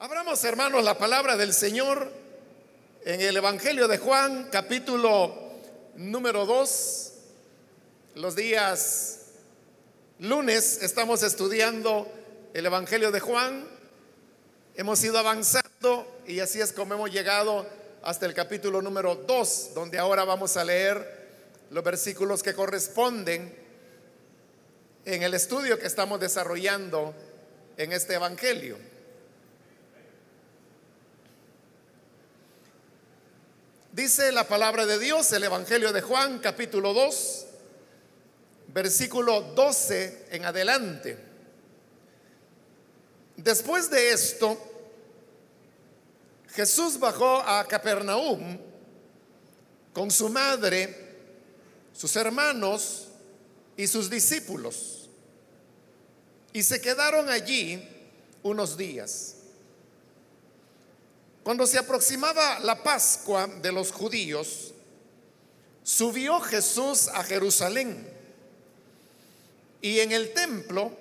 Abramos, hermanos, la palabra del Señor en el Evangelio de Juan, capítulo número 2. Los días lunes estamos estudiando el Evangelio de Juan. Hemos ido avanzando y así es como hemos llegado hasta el capítulo número 2, donde ahora vamos a leer los versículos que corresponden en el estudio que estamos desarrollando en este Evangelio. Dice la palabra de Dios, el Evangelio de Juan, capítulo 2, versículo 12 en adelante. Después de esto, Jesús bajó a Capernaum con su madre, sus hermanos y sus discípulos. Y se quedaron allí unos días. Cuando se aproximaba la Pascua de los judíos, subió Jesús a Jerusalén y en el templo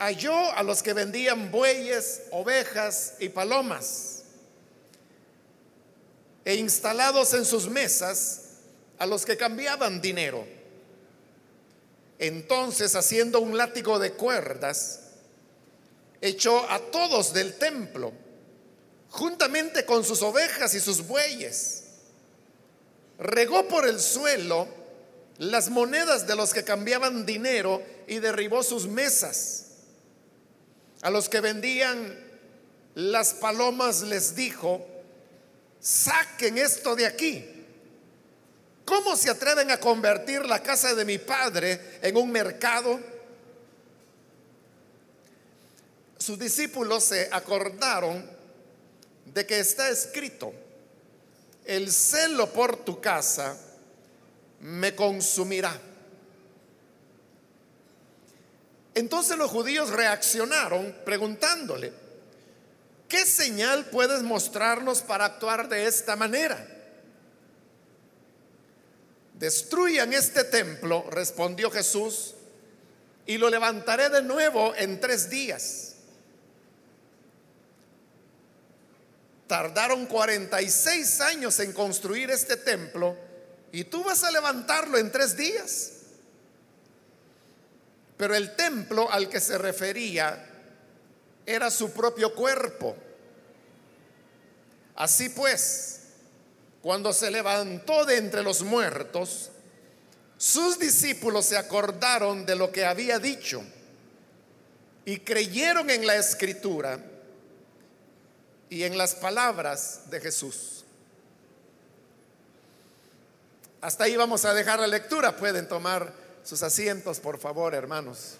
halló a los que vendían bueyes, ovejas y palomas, e instalados en sus mesas a los que cambiaban dinero. Entonces, haciendo un látigo de cuerdas, echó a todos del templo, juntamente con sus ovejas y sus bueyes. Regó por el suelo las monedas de los que cambiaban dinero y derribó sus mesas. A los que vendían las palomas les dijo, saquen esto de aquí. ¿Cómo se atreven a convertir la casa de mi padre en un mercado? Sus discípulos se acordaron de que está escrito, el celo por tu casa me consumirá. Entonces los judíos reaccionaron preguntándole, ¿qué señal puedes mostrarnos para actuar de esta manera? Destruyan este templo, respondió Jesús, y lo levantaré de nuevo en tres días. Tardaron 46 años en construir este templo y tú vas a levantarlo en tres días. Pero el templo al que se refería era su propio cuerpo. Así pues, cuando se levantó de entre los muertos, sus discípulos se acordaron de lo que había dicho y creyeron en la escritura y en las palabras de Jesús. Hasta ahí vamos a dejar la lectura. Pueden tomar sus asientos, por favor, hermanos.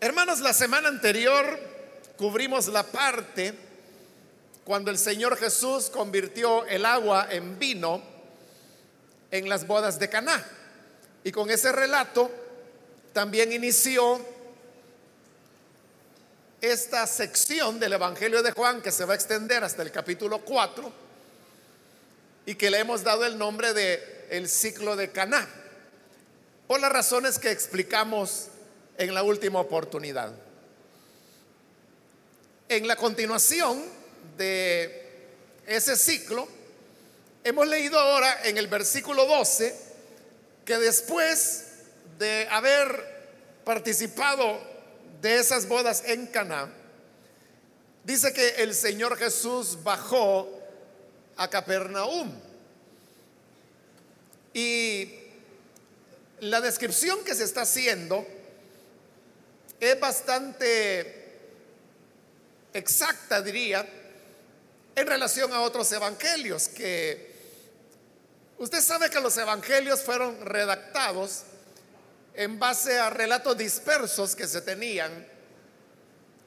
Hermanos, la semana anterior cubrimos la parte cuando el Señor Jesús convirtió el agua en vino en las bodas de Caná. Y con ese relato también inició esta sección del Evangelio de Juan que se va a extender hasta el capítulo 4 y que le hemos dado el nombre de el ciclo de Caná por las razones que explicamos en la última oportunidad. En la continuación de ese ciclo hemos leído ahora en el versículo 12 que después de haber participado de esas bodas en Cana, dice que el Señor Jesús bajó a Capernaum. Y la descripción que se está haciendo es bastante exacta, diría, en relación a otros evangelios que Usted sabe que los evangelios fueron redactados en base a relatos dispersos que se tenían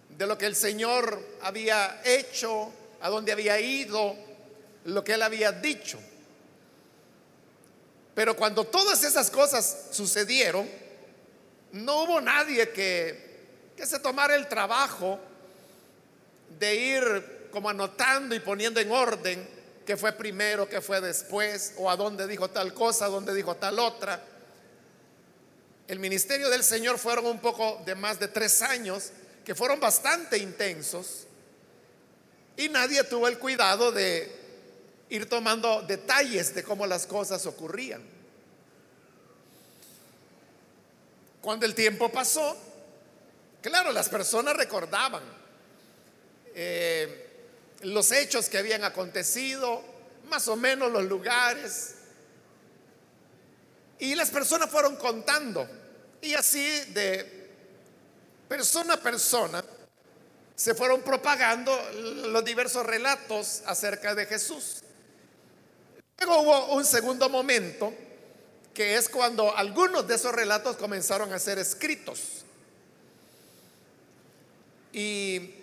de lo que el Señor había hecho, a dónde había ido, lo que él había dicho. Pero cuando todas esas cosas sucedieron, no hubo nadie que, que se tomara el trabajo de ir como anotando y poniendo en orden qué fue primero, qué fue después, o a dónde dijo tal cosa, a dónde dijo tal otra. El ministerio del Señor fueron un poco de más de tres años, que fueron bastante intensos, y nadie tuvo el cuidado de ir tomando detalles de cómo las cosas ocurrían. Cuando el tiempo pasó, claro, las personas recordaban eh, los hechos que habían acontecido, más o menos los lugares, y las personas fueron contando, y así de persona a persona se fueron propagando los diversos relatos acerca de Jesús. Luego hubo un segundo momento, que es cuando algunos de esos relatos comenzaron a ser escritos. Y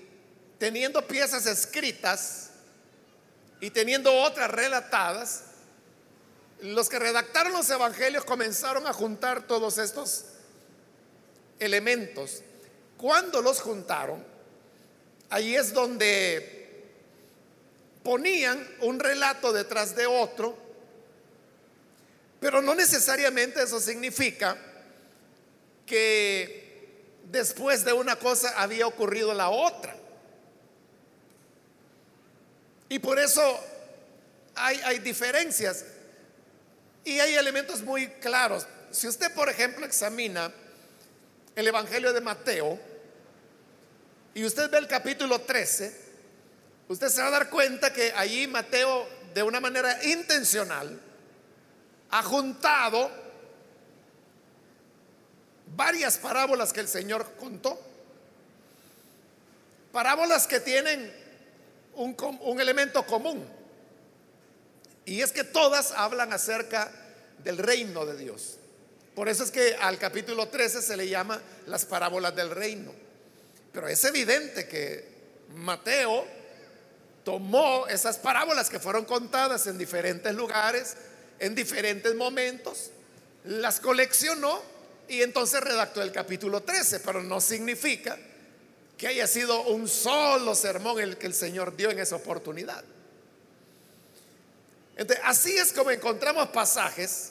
teniendo piezas escritas y teniendo otras relatadas, los que redactaron los evangelios comenzaron a juntar todos estos elementos. Cuando los juntaron, ahí es donde ponían un relato detrás de otro, pero no necesariamente eso significa que después de una cosa había ocurrido la otra. Y por eso hay, hay diferencias y hay elementos muy claros. Si usted, por ejemplo, examina el Evangelio de Mateo y usted ve el capítulo 13, usted se va a dar cuenta que allí Mateo, de una manera intencional, ha juntado varias parábolas que el Señor contó. Parábolas que tienen un, elemento común. Y es que todas hablan acerca del reino de Dios. Por eso es que al capítulo 13 se le llama las parábolas del reino. Pero es evidente que Mateo tomó esas parábolas que fueron contadas en diferentes lugares, en diferentes momentos, las coleccionó y entonces redactó el capítulo 13, pero no significa que haya sido un solo sermón el que el Señor dio en esa oportunidad. Entonces, así es como encontramos pasajes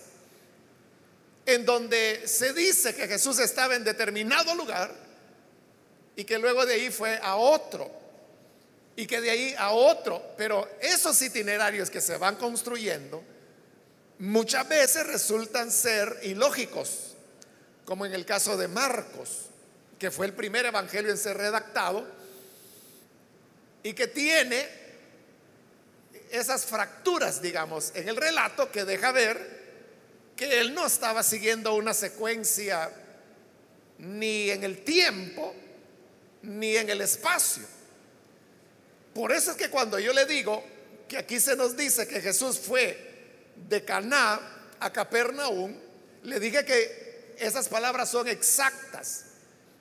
en donde se dice que Jesús estaba en determinado lugar y que luego de ahí fue a otro y que de ahí a otro. Pero esos itinerarios que se van construyendo muchas veces resultan ser ilógicos, como en el caso de Marcos, que fue el primer evangelio en ser redactado y que tiene esas fracturas, digamos, en el relato que deja ver que él no estaba siguiendo una secuencia ni en el tiempo ni en el espacio. Por eso es que cuando yo le digo que aquí se nos dice que Jesús fue de Caná a Capernaum, le dije que esas palabras son exactas.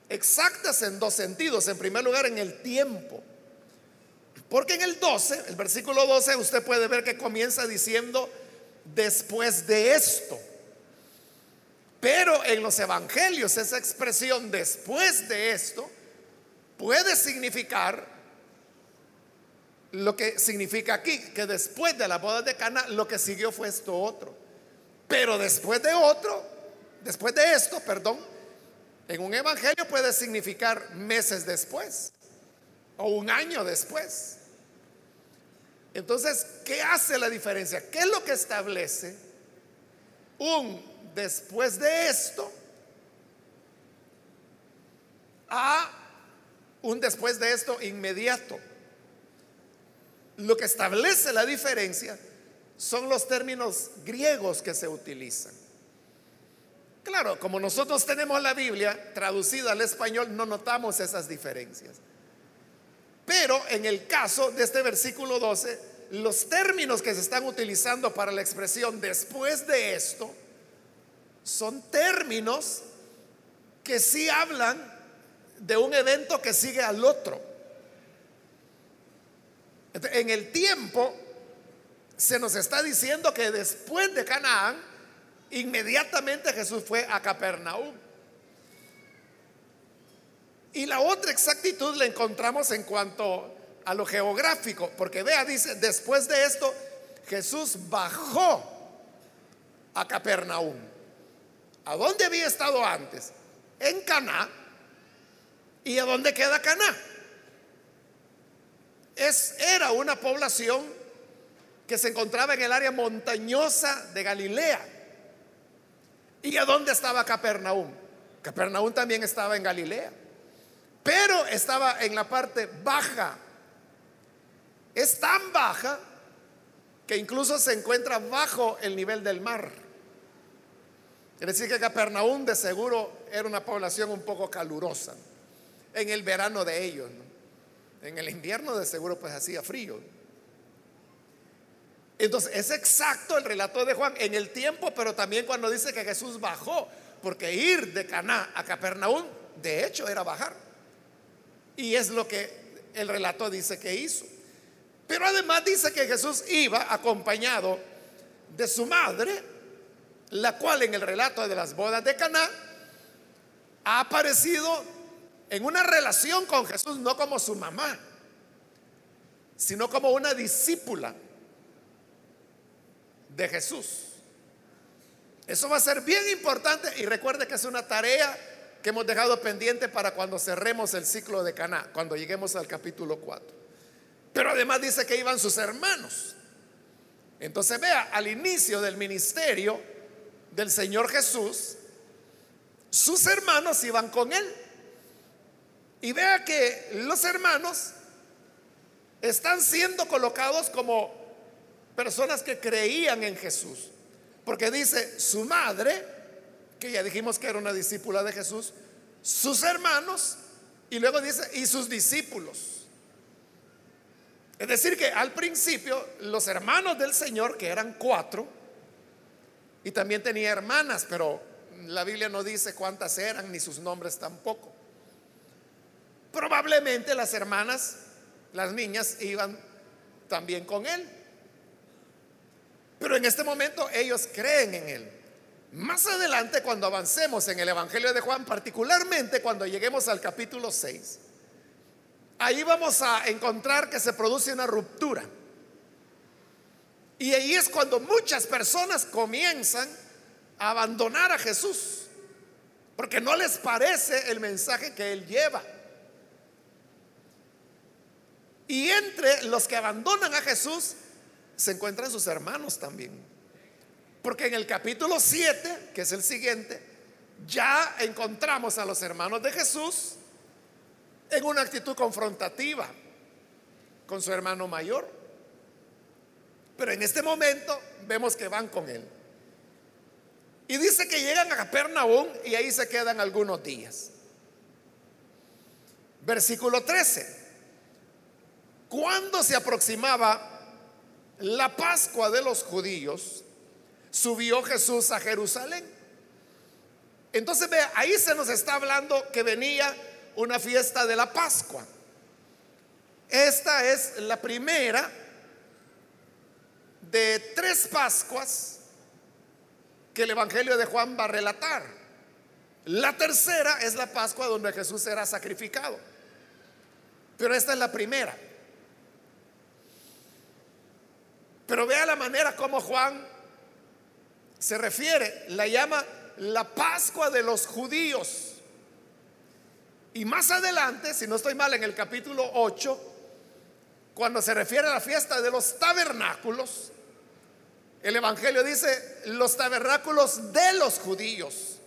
Exactas en dos sentidos. En primer lugar, en el tiempo. Porque en el 12, el versículo 12, usted puede ver que comienza diciendo después de esto. Pero en los evangelios esa expresión después de esto puede significar lo que significa aquí, que después de la boda de Cana, lo que siguió fue esto otro. Pero después de otro, después de esto, perdón, en un evangelio puede significar meses después o un año después. Entonces, ¿qué hace la diferencia? ¿Qué es lo que establece un después de esto a un después de esto inmediato? Lo que establece la diferencia son los términos griegos que se utilizan. Claro, como nosotros tenemos la Biblia traducida al español, no notamos esas diferencias. Pero en el caso de este versículo 12, los términos que se están utilizando para la expresión después de esto son términos que sí hablan de un evento que sigue al otro. En el tiempo se nos está diciendo que después de Canaán, inmediatamente Jesús fue a Capernaum. Y la otra exactitud la encontramos en cuanto a lo geográfico, porque vea, dice, después de esto, Jesús bajó a Capernaum. ¿A dónde había estado antes? En Caná. ¿Y a dónde queda Caná? Es, era una población que se encontraba en el área montañosa de Galilea. ¿Y a dónde estaba Capernaum? Capernaum también estaba en Galilea, pero estaba en la parte baja. Es tan baja que incluso se encuentra bajo el nivel del mar. Es decir, que Capernaum de seguro era una población un poco calurosa en el verano de ellos. En el invierno de seguro pues hacía frío. Entonces es exacto el relato de Juan en el tiempo, pero también cuando dice que Jesús bajó, porque ir de Caná a Capernaum, de hecho, era bajar. Y es lo que el relato dice que hizo. Pero además dice que Jesús iba acompañado de su madre, la cual en el relato de las bodas de Caná ha aparecido en una relación con Jesús, no como su mamá, sino como una discípula de Jesús. Eso va a ser bien importante y recuerde que es una tarea que hemos dejado pendiente para cuando cerremos el ciclo de Caná, cuando lleguemos al capítulo 4. Pero además dice que iban sus hermanos. Entonces vea, al inicio del ministerio del Señor Jesús, sus hermanos iban con él. Y vea que los hermanos están siendo colocados como personas que creían en Jesús. Porque dice su madre, que ya dijimos que era una discípula de Jesús, sus hermanos, y luego dice, y sus discípulos. Es decir, que al principio los hermanos del Señor, que eran cuatro, y también tenía hermanas, pero la Biblia no dice cuántas eran, ni sus nombres tampoco. Probablemente las hermanas, las niñas, iban también con él. Pero en este momento ellos creen en Él. Más adelante, cuando avancemos en el Evangelio de Juan, particularmente cuando lleguemos al capítulo 6, ahí vamos a encontrar que se produce una ruptura. Y ahí es cuando muchas personas comienzan a abandonar a Jesús, porque no les parece el mensaje que Él lleva. Y entre los que abandonan a Jesús se encuentran sus hermanos también. Porque en el capítulo 7, que es el siguiente, ya encontramos a los hermanos de Jesús en una actitud confrontativa con su hermano mayor. Pero en este momento vemos que van con él. Y dice que llegan a Capernaum y ahí se quedan algunos días. Versículo 13. Cuando se aproximaba la Pascua de los judíos, subió Jesús a Jerusalén. Entonces ve, ahí se nos está hablando que venía una fiesta de la Pascua. Esta es la primera de tres Pascuas que el Evangelio de Juan va a relatar. La tercera es la Pascua donde Jesús era sacrificado. Pero esta es la primera. Pero vea la manera como Juan se refiere, la llama la Pascua de los judíos. Y más adelante, si no estoy mal, en el capítulo 8, cuando se refiere a la fiesta de los tabernáculos, el Evangelio dice los tabernáculos de los judíos.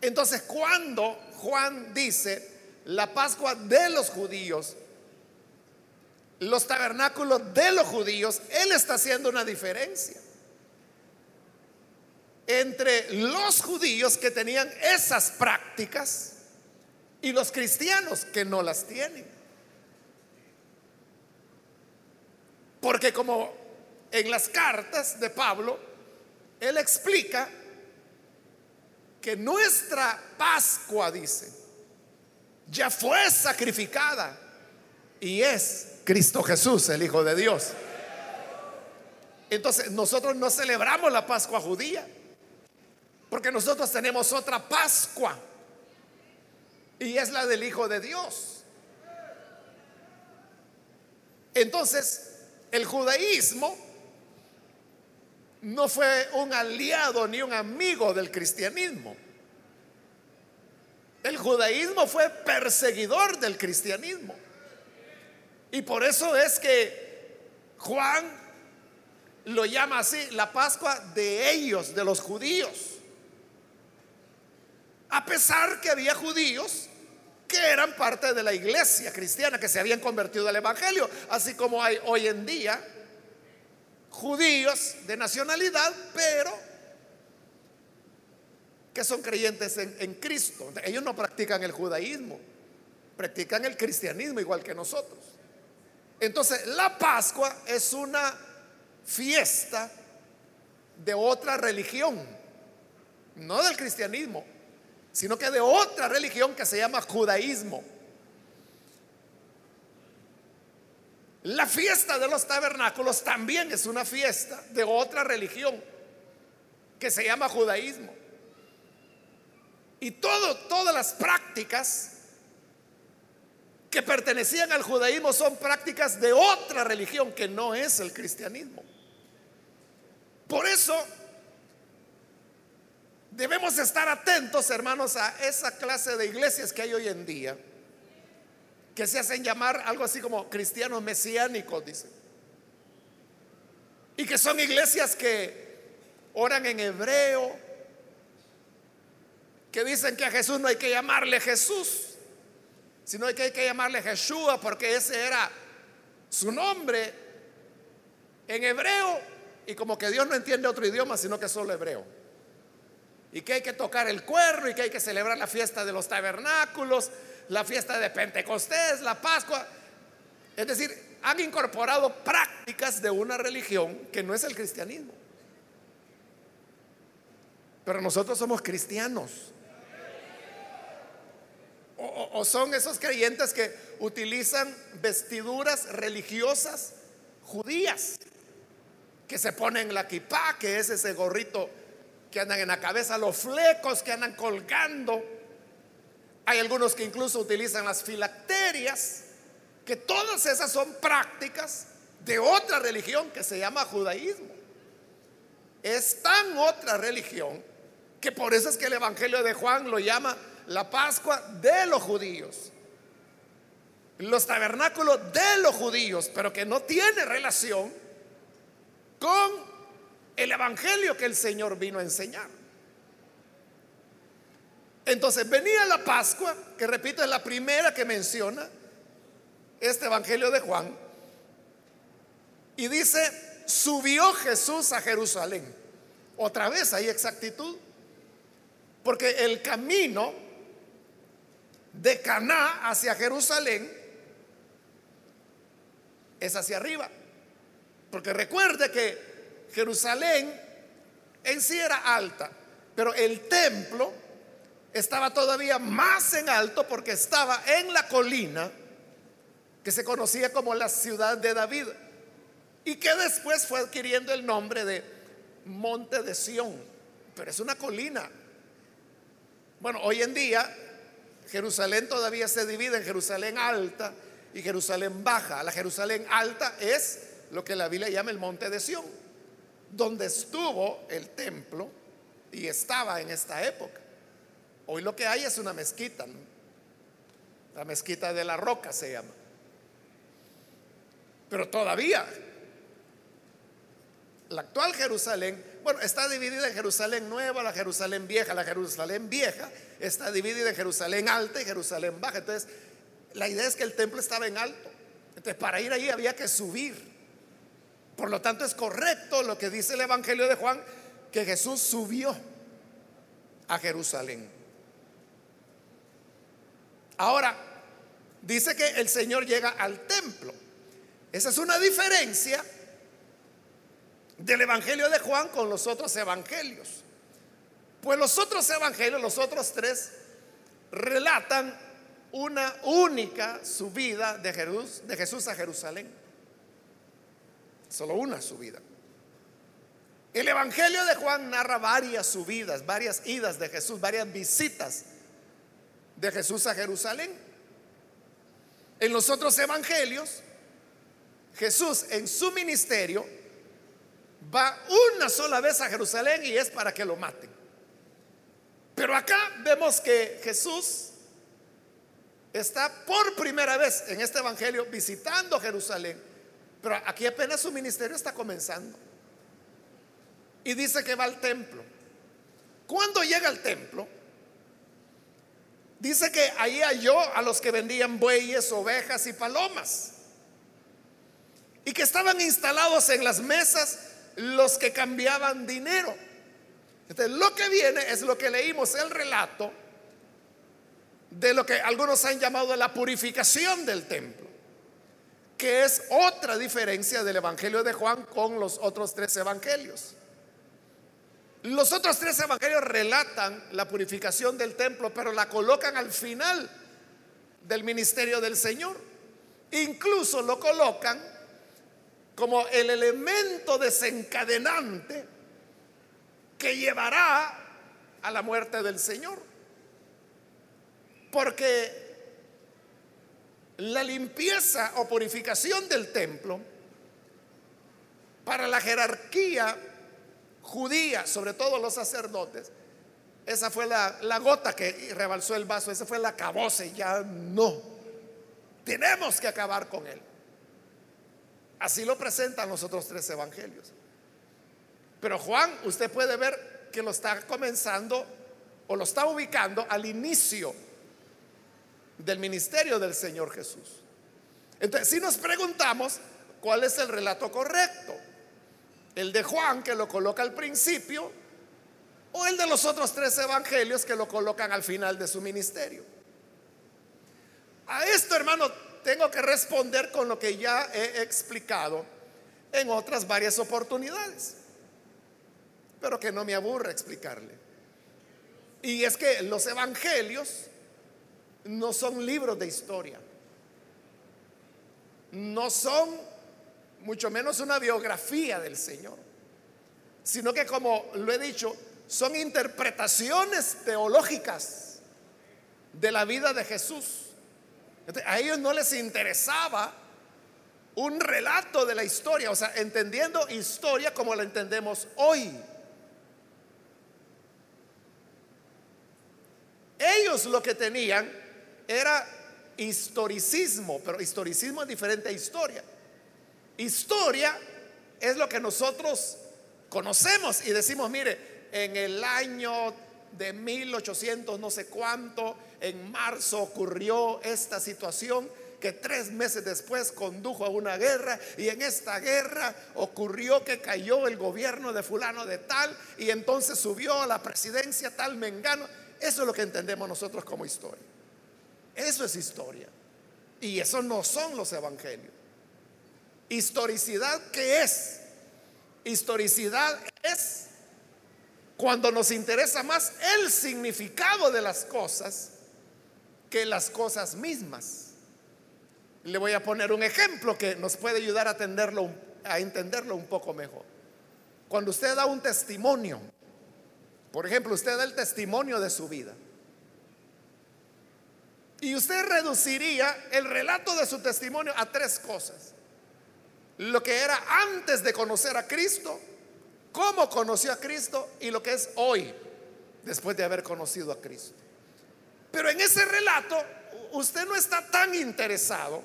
Entonces, cuando Juan dice la Pascua de los judíos, los tabernáculos de los judíos, Él está haciendo una diferencia entre los judíos que tenían esas prácticas y los cristianos que no las tienen. Porque como en las cartas de Pablo, él explica que nuestra Pascua, dice, ya fue sacrificada y es Cristo Jesús, el Hijo de Dios. Entonces nosotros no celebramos la Pascua judía, porque nosotros tenemos otra Pascua, y es la del Hijo de Dios. Entonces, el judaísmo no fue un aliado ni un amigo del cristianismo. El judaísmo fue perseguidor del cristianismo. Y por eso es que Juan lo llama así, la Pascua de ellos, de los judíos. A pesar que había judíos que eran parte de la iglesia cristiana, que se habían convertido al Evangelio, así como hay hoy en día judíos de nacionalidad, pero que son creyentes en, en, Cristo. Ellos no practican el judaísmo, practican el cristianismo igual que nosotros. Entonces, la Pascua es una fiesta de otra religión, no del cristianismo, sino que de otra religión que se llama judaísmo. La fiesta de los tabernáculos también es una fiesta de otra religión que se llama judaísmo. Y todo, todas las prácticas que pertenecían al judaísmo son prácticas de otra religión que no es el cristianismo. Por eso Debemos estar atentos, hermanos, a esa clase de iglesias que hay hoy en día, que se hacen llamar algo así como cristianos mesiánicos, dicen. Y que son iglesias que oran en hebreo, que dicen que a Jesús no hay que llamarle Jesús, sino que hay que llamarle Jesús porque ese era su nombre en hebreo y como que Dios no entiende otro idioma, sino que solo hebreo y que hay que tocar el cuerno y que hay que celebrar la fiesta de los tabernáculos, la fiesta de Pentecostés, la Pascua. Es decir, han incorporado prácticas de una religión que no es el cristianismo. Pero nosotros somos cristianos. O, son esos creyentes que utilizan vestiduras religiosas judías, que se ponen la kipá, que es ese gorrito que andan en la cabeza, los flecos que andan colgando. Hay algunos que incluso utilizan las filacterias, que todas esas son prácticas de otra religión que se llama judaísmo. Es tan otra religión que por eso es que el Evangelio de Juan lo llama la Pascua de los judíos. Los tabernáculos de los judíos, pero que no tiene relación con el evangelio que el Señor vino a enseñar. Entonces venía la Pascua, que repito es la primera que menciona este evangelio de Juan, y dice, subió Jesús a Jerusalén. Otra vez hay exactitud, porque el camino de Caná hacia Jerusalén es hacia arriba. Porque recuerde que Jerusalén en sí era alta, pero el templo estaba todavía más en alto porque estaba en la colina que se conocía como la ciudad de David y que después fue adquiriendo el nombre de Monte de Sión, pero es una colina. Bueno, hoy en día Jerusalén todavía se divide en Jerusalén alta y Jerusalén baja. La Jerusalén alta es lo que la Biblia llama el Monte de Sión donde estuvo el templo y estaba en esta época. Hoy lo que hay es una mezquita, la mezquita de la roca se llama. Pero todavía, la actual Jerusalén, bueno, está dividida en Jerusalén nueva, la Jerusalén vieja, la Jerusalén vieja está dividida en Jerusalén alta y Jerusalén baja. Entonces, la idea es que el templo estaba en alto. Entonces, para ir ahí había que subir. Por lo tanto, es correcto lo que dice el Evangelio de Juan, que Jesús subió a Jerusalén. Ahora, dice que el Señor llega al templo. Esa es una diferencia del Evangelio de Juan con los otros evangelios. Pues los otros evangelios, los otros tres, relatan una única subida de Jesús, a Jerusalén. Solo una subida. El Evangelio de Juan narra varias subidas, varias idas de Jesús, varias visitas de Jesús a Jerusalén. En los otros evangelios, Jesús en su ministerio va una sola vez a Jerusalén y es para que lo maten. Pero acá vemos que Jesús está por primera vez en este Evangelio visitando Jerusalén. Pero aquí apenas su ministerio está comenzando. Y dice que va al templo. Cuando llega al templo, dice que ahí halló a los que vendían bueyes, ovejas y palomas. Y que estaban instalados en las mesas los que cambiaban dinero. Entonces, lo que viene es lo que leímos, el relato de lo que algunos han llamado la purificación del templo, que es otra diferencia del Evangelio de Juan con los otros tres evangelios. Los otros tres evangelios relatan la purificación del templo, pero la colocan al final del ministerio del Señor. Incluso lo colocan como el elemento desencadenante que llevará a la muerte del Señor. Porque la limpieza o purificación del templo para la jerarquía judía, sobre todo los sacerdotes, esa fue la, gota que rebalsó el vaso, esa fue la caboce, ya no. Tenemos que acabar con él. Así lo presentan los otros tres evangelios. Pero Juan, usted puede ver que lo está comenzando o lo está ubicando al inicio del ministerio del Señor Jesús. Entonces, si nos preguntamos cuál es el relato correcto, el de Juan que lo coloca al principio o el de los otros tres evangelios que lo colocan al final de su ministerio. A esto, hermano, tengo que responder con lo que ya he explicado en otras varias oportunidades, pero que no me aburre explicarle. Y es que los evangelios no son libros de historia, no son mucho menos una biografía del Señor, sino que como lo he dicho, son interpretaciones teológicas de la vida de Jesús. A ellos no les interesaba un relato de la historia, o sea, entendiendo historia como la entendemos hoy. Ellos lo que tenían era historicismo, pero historicismo es diferente a historia. Historia es lo que nosotros conocemos y decimos, mire, en el año de 1800 no sé cuánto, en marzo ocurrió esta situación que tres meses después condujo a una guerra y en esta guerra ocurrió que cayó el gobierno de fulano de tal y entonces subió a la presidencia tal mengano. Eso es lo que entendemos nosotros como historia. Eso es historia. Y eso no son los evangelios. Historicidad, ¿qué es? Historicidad es cuando nos interesa más el significado de las cosas que las cosas mismas. Le voy a poner un ejemplo que nos puede ayudar a, atenderlo, a entenderlo un poco mejor. Cuando usted da un testimonio, por ejemplo, usted da el testimonio de su vida. Y usted reduciría el relato de su testimonio a tres cosas lo que era antes de conocer a Cristo, cómo conoció a Cristo y lo que es hoy, después de haber conocido a Cristo. Pero en ese relato, usted no está tan interesado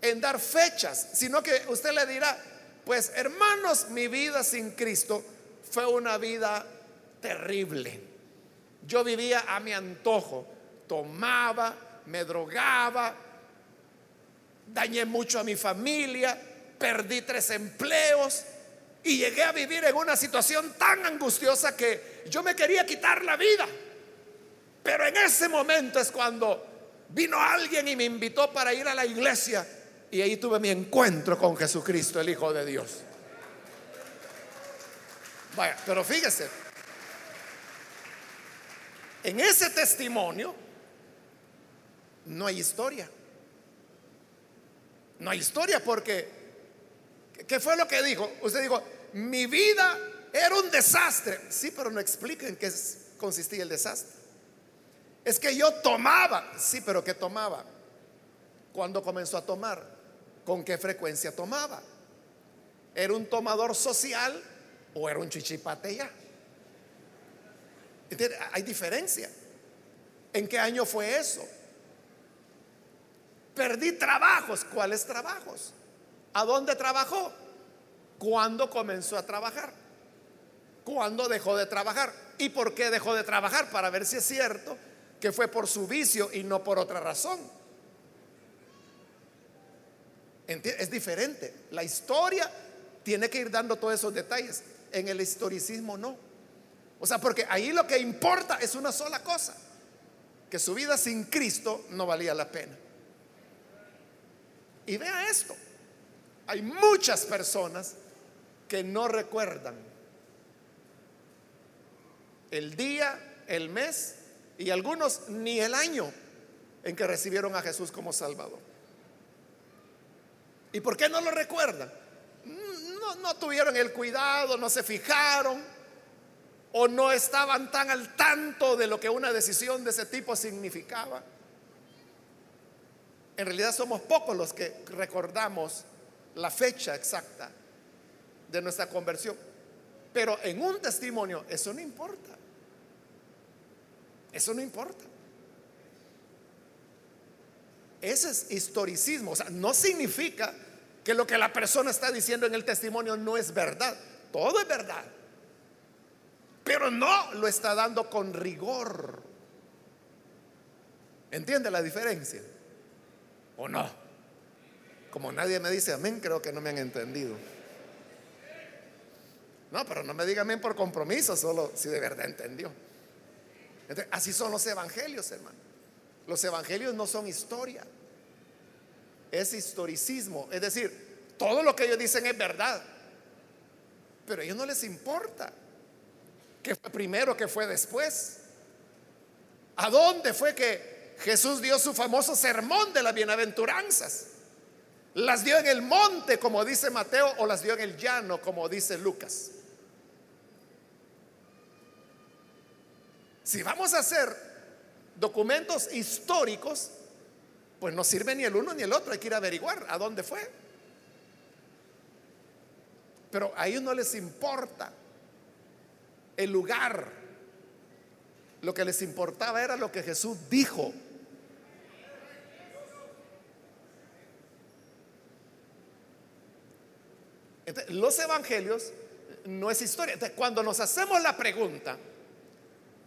en dar fechas, sino que usted le dirá, pues hermanos, mi vida sin Cristo fue una vida terrible. Yo vivía a mi antojo, tomaba, me drogaba, dañé mucho a mi familia, perdí tres empleos y llegué a vivir en una situación tan angustiosa que yo me quería quitar la vida. Pero en ese momento es cuando vino alguien y me invitó para ir a la iglesia y ahí tuve mi encuentro con Jesucristo, el Hijo de Dios. Vaya, pero fíjese, en ese testimonio no hay historia. No hay historia porque, ¿qué fue lo que dijo? Usted dijo, mi vida era un desastre. Sí, pero no explica en qué consistía el desastre. Es que yo tomaba, sí, pero ¿qué tomaba? Cuando comenzó a tomar? con qué frecuencia tomaba. ¿Era un tomador social o era un chichipate ya? Hay diferencia. ¿En qué año fue eso? Perdí trabajos. ¿Cuáles trabajos? ¿A dónde trabajó? ¿Cuándo comenzó a trabajar? ¿Cuándo dejó de trabajar? ¿Y por qué dejó de trabajar? Para ver si es cierto que fue por su vicio y no por otra razón. Es diferente. La historia tiene que ir dando todos esos detalles. En el historicismo no. O sea, porque ahí lo que importa es una sola cosa, que su vida sin Cristo no valía la pena. Y vea esto, hay muchas personas que no recuerdan el día, el mes y algunos ni el año en que recibieron a Jesús como Salvador. ¿Y por qué no lo recuerdan? No, no tuvieron el cuidado, no se fijaron o no estaban tan al tanto de lo que una decisión de ese tipo significaba. En realidad somos pocos los que recordamos la fecha exacta de nuestra conversión. Pero en un testimonio eso no importa. Eso no importa. Ese es historicismo. O sea, no significa que lo que la persona está diciendo en el testimonio no es verdad. Todo es verdad. Pero no lo está dando con rigor. ¿Entiende la diferencia? ¿O no? Como nadie me dice amén, creo que no me han entendido. No, pero no me diga amén por compromiso, solo si de verdad entendió. Así son los evangelios, hermano. Los evangelios no son historia, es historicismo. Es decir, todo lo que ellos dicen es verdad, pero a ellos no les importa que fue primero, que fue después. ¿A dónde fue que Jesús dio su famoso sermón de las bienaventuranzas? ¿Las dio en el monte, como dice Mateo, o las dio en el llano, como dice Lucas? Si vamos a hacer documentos históricos, pues no sirve ni el uno ni el otro, hay que ir a averiguar a dónde fue. Pero a ellos no les importa el lugar. Lo que les importaba era lo que Jesús dijo. los evangelios no es historia. cuando nos hacemos la pregunta,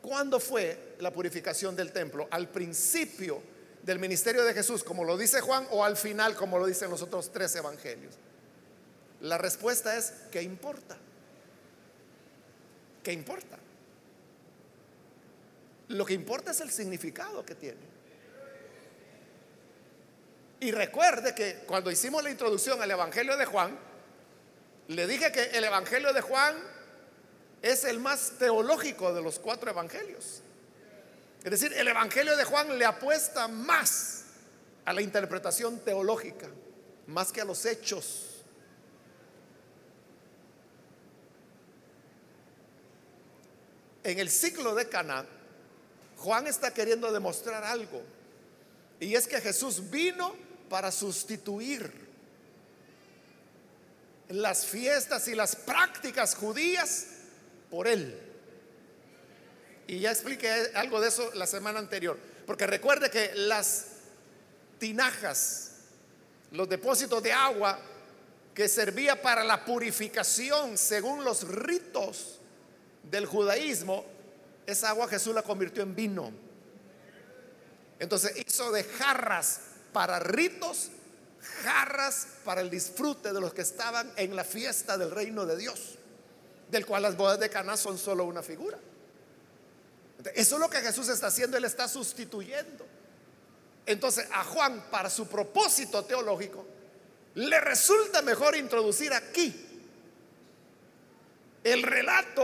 ¿cuándo fue la purificación del templo? ¿Al principio del ministerio de Jesús, como lo dice Juan, o al final, como lo dicen los otros tres evangelios? La respuesta es, ¿qué importa? ¿Qué importa? Lo que importa es el significado que tiene. Y recuerde que cuando hicimos la introducción al Evangelio de Juan, le dije que el Evangelio de Juan es el más teológico de los cuatro evangelios. Es decir, el Evangelio de Juan le apuesta más a la interpretación teológica, más que a los hechos en el ciclo de Cana, Juan está queriendo demostrar algo. Y es que Jesús vino para sustituir las fiestas y las prácticas judías por él. Y ya expliqué algo de eso la semana anterior. Porque recuerde que las tinajas, los depósitos de agua que servía para la purificación según los ritos del judaísmo, esa agua Jesús la convirtió en vino. Entonces hizo de jarras para ritos, jarras para el disfrute de los que estaban en la fiesta del reino de Dios, del cual las bodas de Caná son solo una figura. Eso es lo que Jesús está haciendo, él está sustituyendo. Entonces a Juan, para su propósito teológico, le resulta mejor introducir aquí el relato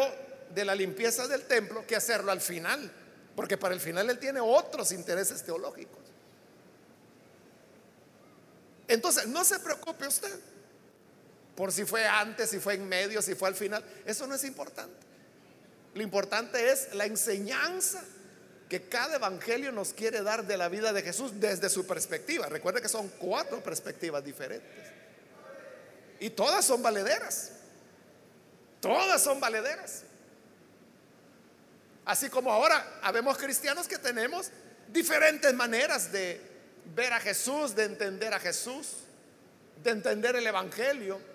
de la limpieza del templo que hacerlo al final, porque para el final él tiene otros intereses teológicos. Entonces, no se preocupe usted por si fue antes, si fue en medio, si fue al final. Eso no es importante. Lo importante es la enseñanza que cada evangelio nos quiere dar de la vida de Jesús desde su perspectiva. Recuerde que son cuatro perspectivas diferentes. Y todas son valederas. Todas son valederas. Así como ahora habemos cristianos que tenemos diferentes maneras de ver a Jesús, de entender a Jesús, de entender el Evangelio.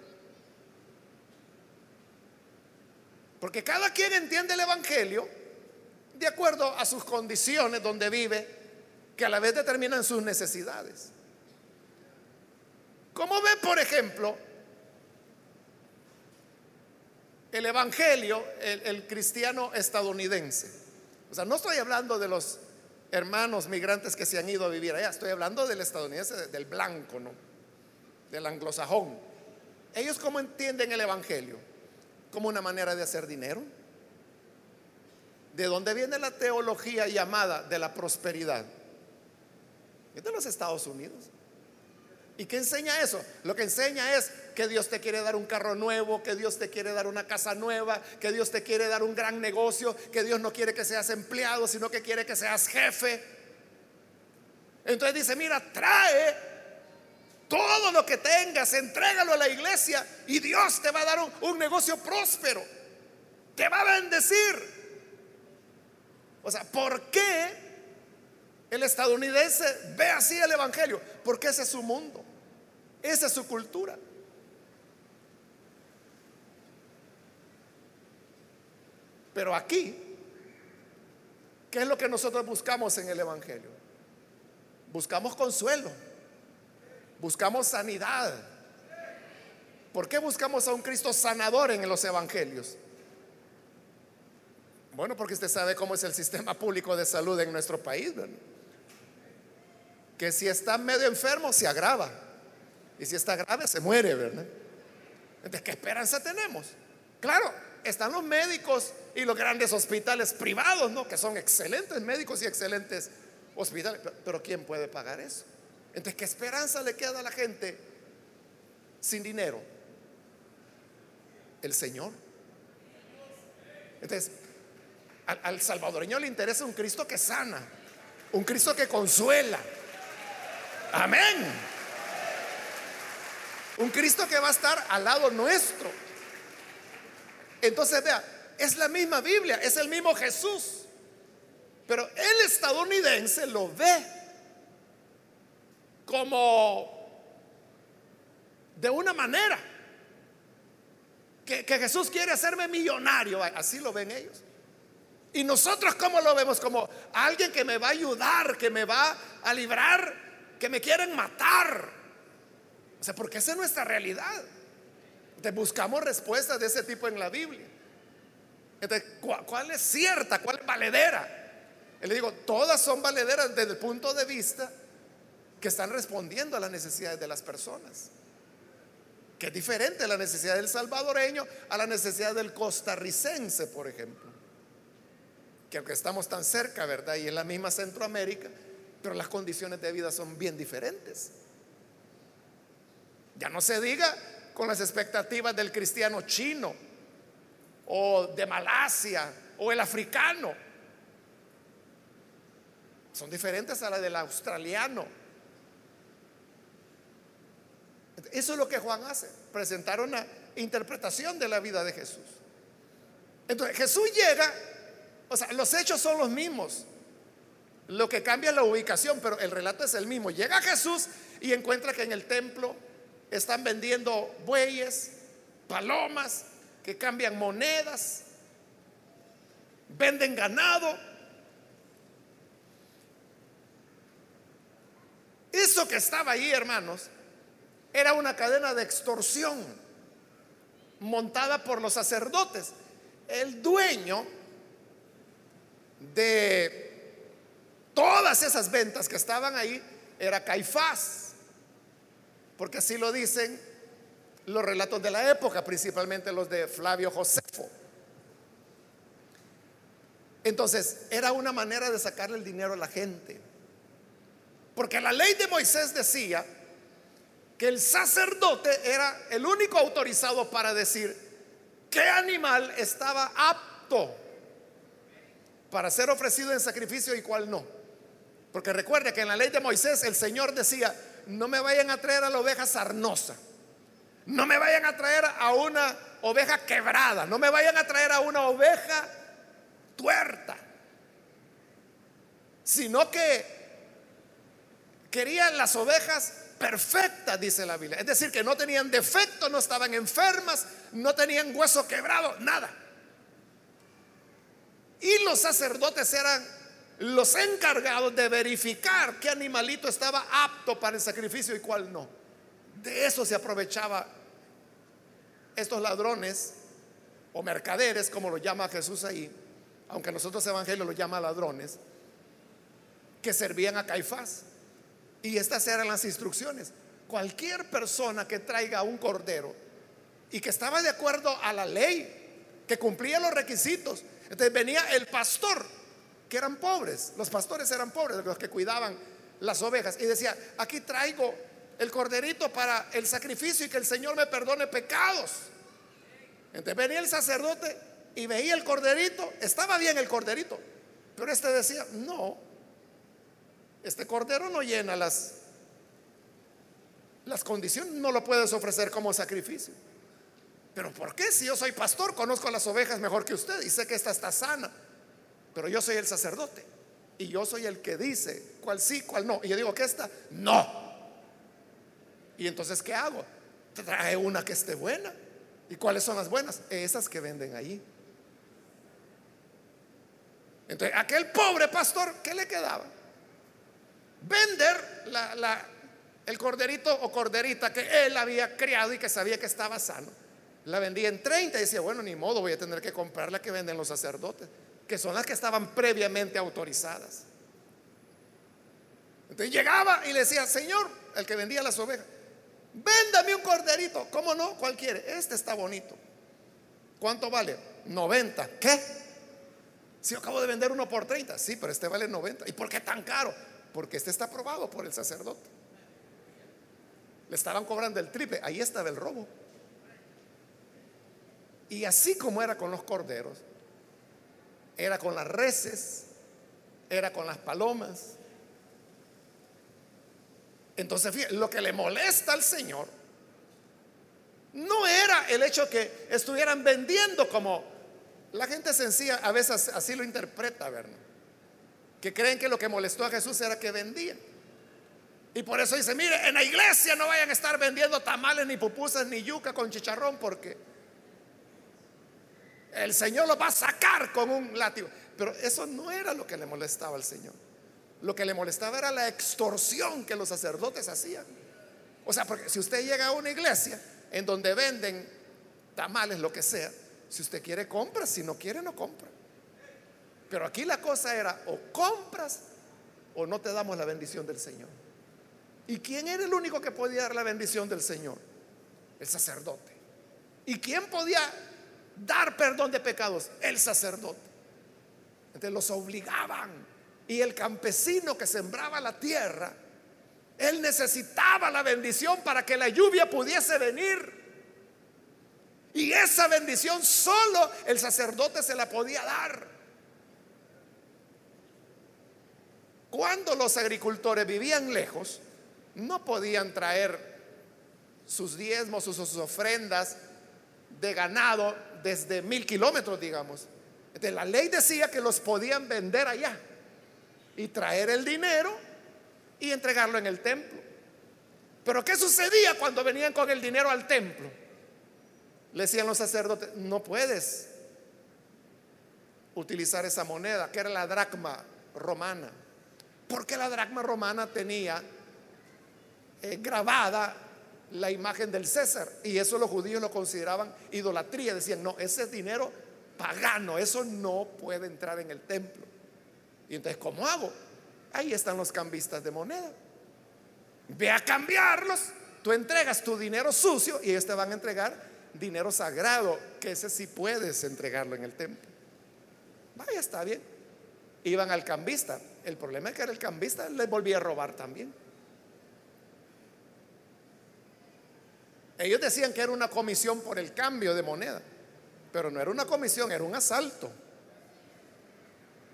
Porque cada quien entiende el Evangelio de acuerdo a sus condiciones donde vive, que a la vez determinan sus necesidades. ¿Cómo ve, por ejemplo, el Evangelio, el, cristiano estadounidense? O sea, no estoy hablando de los hermanos migrantes que se han ido a vivir allá, estoy hablando del estadounidense, del blanco, ¿no? Del anglosajón. ¿Ellos cómo entienden el Evangelio? ¿Como una manera de hacer dinero? ¿De dónde viene la teología llamada de la prosperidad? Es de los Estados Unidos. ¿Y qué enseña eso? Lo que enseña es que Dios te quiere dar un carro nuevo, que Dios te quiere dar una casa nueva, que Dios te quiere dar un gran negocio, que Dios no quiere que seas empleado, sino que quiere que seas jefe. Entonces dice, mira, trae todo lo que tengas, entrégalo a la iglesia y Dios te va a dar un, un negocio próspero. Te va a bendecir. O sea, ¿por qué el estadounidense ve así el Evangelio? Porque ese es su mundo, esa es su cultura. Pero aquí, ¿qué es lo que nosotros buscamos en el Evangelio? Buscamos consuelo, buscamos sanidad. ¿Por qué buscamos a un Cristo sanador en los Evangelios? Bueno, porque usted sabe cómo es el sistema público de salud en nuestro país, Que si está medio enfermo se agrava. Y si está grave se muere, ¿verdad? ¿qué esperanza tenemos? Claro, están los médicos y los grandes hospitales privados, ¿no? Que son excelentes médicos y excelentes hospitales. Pero ¿quién puede pagar eso? Entonces, ¿qué esperanza le queda a la gente sin dinero? El Señor. Entonces, al, salvadoreño le interesa un Cristo que sana, un Cristo que consuela. Amén. Un Cristo que va a estar al lado nuestro. Entonces, vea, es la misma Biblia, es el mismo Jesús. Pero el estadounidense lo ve como de una manera. Que, Jesús quiere hacerme millonario, así lo ven ellos. Y nosotros cómo lo vemos como alguien que me va a ayudar, que me va a librar, que me quieren matar. O sea, porque esa es nuestra realidad. Entonces buscamos respuestas de ese tipo en la Biblia. ¿cuál, es cierta? ¿Cuál es valedera? le digo, todas son valederas desde el punto de vista que están respondiendo a las necesidades de las personas. Que es diferente la necesidad del salvadoreño a la necesidad del costarricense, por ejemplo que aunque estamos tan cerca, ¿verdad? Y en la misma Centroamérica, pero las condiciones de vida son bien diferentes. Ya no se diga con las expectativas del cristiano chino o de Malasia o el africano. Son diferentes a las del australiano. Eso es lo que Juan hace, presentar una interpretación de la vida de Jesús. Entonces Jesús llega o sea, los hechos son los mismos. Lo que cambia es la ubicación, pero el relato es el mismo. Llega Jesús y encuentra que en el templo están vendiendo bueyes, palomas, que cambian monedas, venden ganado. Eso que estaba ahí, hermanos, era una cadena de extorsión montada por los sacerdotes. El dueño de todas esas ventas que estaban ahí era Caifás, porque así lo dicen los relatos de la época, principalmente los de Flavio Josefo. Entonces, era una manera de sacarle el dinero a la gente. Porque la ley de Moisés decía que el sacerdote era el único autorizado para decir qué animal estaba apto para ser ofrecido en sacrificio y cuál no. Porque recuerde que en la ley de Moisés el Señor decía, no me vayan a traer a la oveja sarnosa, no me vayan a traer a una oveja quebrada, no me vayan a traer a una oveja tuerta, sino que querían las ovejas perfectas, dice la Biblia. Es decir, que no tenían defecto, no estaban enfermas, no tenían hueso quebrado, nada. Y los sacerdotes eran los encargados de verificar qué animalito estaba apto para el sacrificio y cuál no. De eso se aprovechaba estos ladrones o mercaderes, como lo llama Jesús ahí, aunque nosotros evangelios lo llama ladrones, que servían a Caifás. Y estas eran las instrucciones. Cualquier persona que traiga un cordero y que estaba de acuerdo a la ley, que cumplía los requisitos, entonces venía el pastor, que eran pobres, los pastores eran pobres, los que cuidaban las ovejas, y decía, aquí traigo el corderito para el sacrificio y que el Señor me perdone pecados. Entonces venía el sacerdote y veía el corderito, estaba bien el corderito, pero este decía, no, este cordero no llena las, las condiciones, no lo puedes ofrecer como sacrificio. Pero ¿por qué? Si yo soy pastor, conozco las ovejas mejor que usted y sé que esta está sana. Pero yo soy el sacerdote y yo soy el que dice cuál sí, cuál no. Y yo digo que esta no. Y entonces, ¿qué hago? Trae una que esté buena. ¿Y cuáles son las buenas? Esas que venden ahí. Entonces, aquel pobre pastor, ¿qué le quedaba? Vender el corderito o corderita que él había criado y que sabía que estaba sano la vendía en 30 y decía, bueno, ni modo, voy a tener que comprar la que venden los sacerdotes, que son las que estaban previamente autorizadas. Entonces llegaba y le decía, Señor, el que vendía las ovejas, véndame un corderito. ¿Cómo no? ¿Cuál quiere? Este está bonito. ¿Cuánto vale? 90. ¿Qué? Si yo acabo de vender uno por 30. Sí, pero este vale 90. ¿Y por qué tan caro? Porque este está aprobado por el sacerdote. Le estaban cobrando el triple. Ahí estaba el robo. Y así como era con los corderos, era con las reses, era con las palomas. Entonces, fíjate, lo que le molesta al Señor no era el hecho que estuvieran vendiendo como la gente sencilla a veces así lo interpreta, ¿verdad? Que creen que lo que molestó a Jesús era que vendían. Y por eso dice, mire, en la iglesia no vayan a estar vendiendo tamales, ni pupusas, ni yuca con chicharrón, porque el Señor lo va a sacar con un látigo. Pero eso no era lo que le molestaba al Señor. Lo que le molestaba era la extorsión que los sacerdotes hacían. O sea, porque si usted llega a una iglesia en donde venden tamales, lo que sea, si usted quiere compra, si no quiere no compra. Pero aquí la cosa era o compras o no te damos la bendición del Señor. ¿Y quién era el único que podía dar la bendición del Señor? El sacerdote. ¿Y quién podía dar perdón de pecados? El sacerdote. Entonces los obligaban. Y el campesino que sembraba la tierra, él necesitaba la bendición para que la lluvia pudiese venir. Y esa bendición solo el sacerdote se la podía dar. Cuando los agricultores vivían lejos, no podían traer sus diezmos, sus, ofrendas de ganado desde mil kilómetros, digamos. La ley decía que los podían vender allá y traer el dinero y entregarlo en el templo. Pero ¿qué sucedía cuando venían con el dinero al templo? Le decían los sacerdotes, no puedes utilizar esa moneda, que era la dracma romana. Porque la dracma romana tenía eh, grabada la imagen del César. Y eso los judíos lo consideraban idolatría. Decían, no, ese es dinero pagano, eso no puede entrar en el templo. Y entonces, ¿cómo hago? Ahí están los cambistas de moneda. Ve a cambiarlos. Tú entregas tu dinero sucio y ellos te van a entregar dinero sagrado, que ese sí puedes entregarlo en el templo. Vaya, está bien. Iban al cambista. El problema es que era el cambista les volvía a robar también. Ellos decían que era una comisión por el cambio de moneda, pero no era una comisión, era un asalto.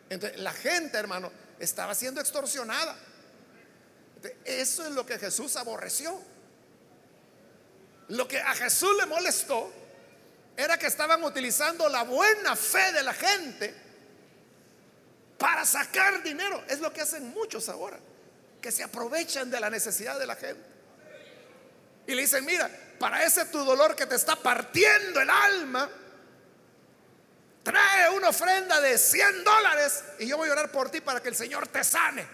Entonces, la gente, hermano, estaba siendo extorsionada. eso es lo que Jesús aborreció. Lo que a Jesús le molestó era que estaban utilizando la buena fe de la gente para sacar dinero. Es lo que hacen muchos ahora, que se aprovechan de la necesidad de la gente. Y le dicen, mira, para ese tu dolor que te está partiendo el alma, trae una ofrenda de 100 dólares y yo voy a orar por ti para que el Señor te sane.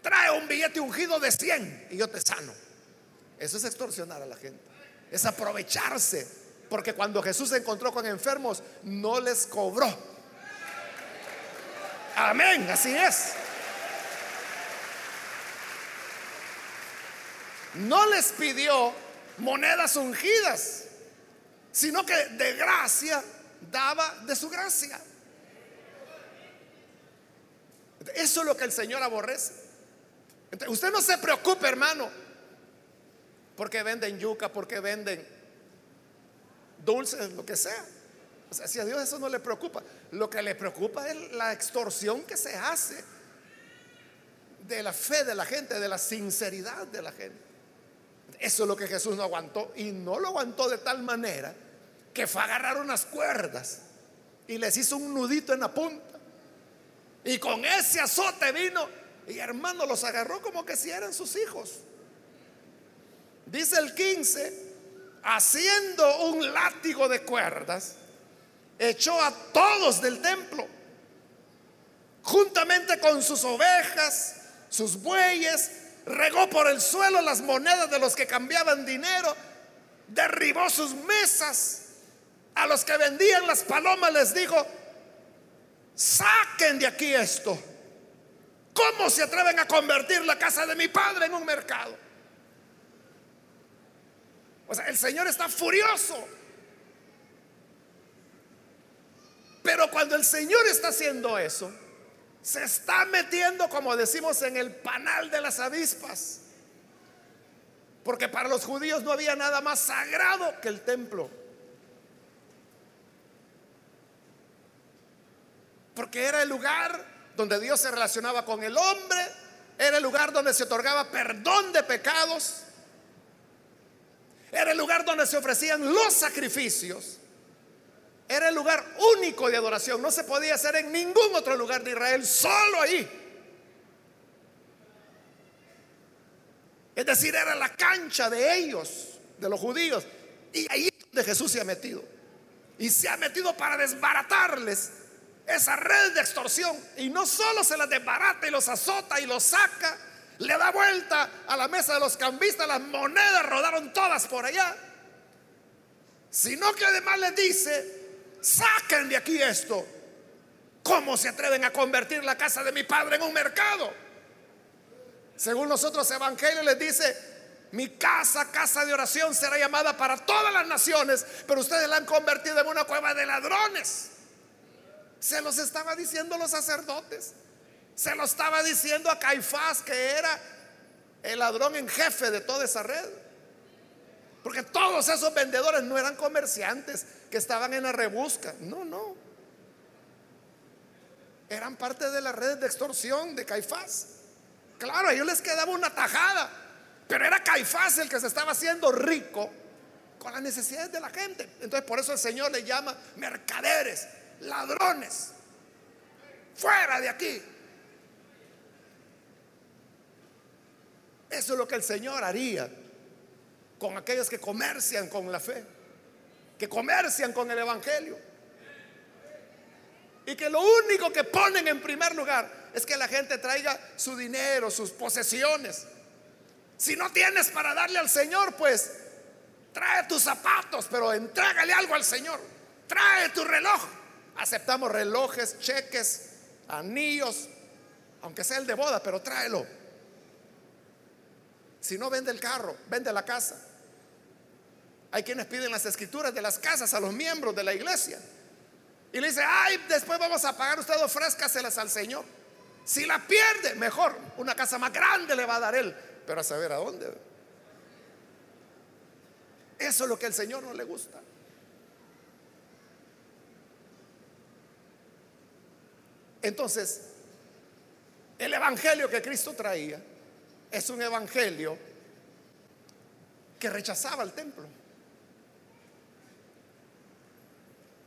Trae un billete ungido de 100 y yo te sano. Eso es extorsionar a la gente. Es aprovecharse. Porque cuando Jesús se encontró con enfermos, no les cobró. Amén, así es. No les pidió monedas ungidas, sino que de gracia daba de su gracia. Eso es lo que el Señor aborrece. usted no se preocupe, hermano, porque venden yuca, porque venden dulces, lo que sea. O sea, si a Dios eso no le preocupa, lo que le preocupa es la extorsión que se hace de la fe de la gente, de la sinceridad de la gente. Eso es lo que Jesús no aguantó y no lo aguantó de tal manera que fue a agarrar unas cuerdas y les hizo un nudito en la punta. Y con ese azote vino y hermano los agarró como que si eran sus hijos. Dice el 15, haciendo un látigo de cuerdas, echó a todos del templo, juntamente con sus ovejas, sus bueyes, regó por el suelo las monedas de los que cambiaban dinero, derribó sus mesas a los que vendían las palomas les dijo, saquen de aquí esto. ¿Cómo se atreven a convertir la casa de mi padre en un mercado? O sea, el Señor está furioso. Pero cuando el Señor está haciendo eso, se está metiendo, como decimos, en el panal de las avispas. Porque para los judíos no había nada más sagrado que el templo. porque era el lugar donde Dios se relacionaba con el hombre, era el lugar donde se otorgaba perdón de pecados, era el lugar donde se ofrecían los sacrificios, era el lugar único de adoración, no se podía hacer en ningún otro lugar de Israel, solo ahí. Es decir, era la cancha de ellos, de los judíos, y ahí es donde Jesús se ha metido. Y se ha metido para desbaratarles esa red de extorsión. Y no solo se las desbarata y los azota y los saca, le da vuelta a la mesa de los cambistas, las monedas rodaron todas por allá. Sino que además les dice, saquen de aquí esto. ¿Cómo se atreven a convertir la casa de mi padre en un mercado? Según los otros evangelios les dice, mi casa, casa de oración será llamada para todas las naciones, pero ustedes la han convertido en una cueva de ladrones. Se los estaba diciendo los sacerdotes. Se lo estaba diciendo a Caifás, que era el ladrón en jefe de toda esa red. Porque todos esos vendedores no eran comerciantes que estaban en la rebusca. No, no. Eran parte de la red de extorsión de Caifás. Claro, a ellos les quedaba una tajada. Pero era Caifás el que se estaba haciendo rico con las necesidades de la gente. Entonces por eso el Señor le llama mercaderes ladrones, fuera de aquí. Eso es lo que el Señor haría con aquellos que comercian con la fe, que comercian con el Evangelio. Y que lo único que ponen en primer lugar es que la gente traiga su dinero, sus posesiones. Si no tienes para darle al Señor, pues trae tus zapatos, pero entrégale algo al Señor. Trae tu reloj, Aceptamos relojes, cheques, anillos, aunque sea el de boda, pero tráelo. Si no vende el carro, vende la casa. Hay quienes piden las escrituras de las casas a los miembros de la iglesia. Y le dice, ay, después vamos a pagar usted, ofrézcaselas al Señor. Si la pierde, mejor, una casa más grande le va a dar él, pero a saber a dónde. Eso es lo que al Señor no le gusta. Entonces, el evangelio que Cristo traía es un evangelio que rechazaba el templo.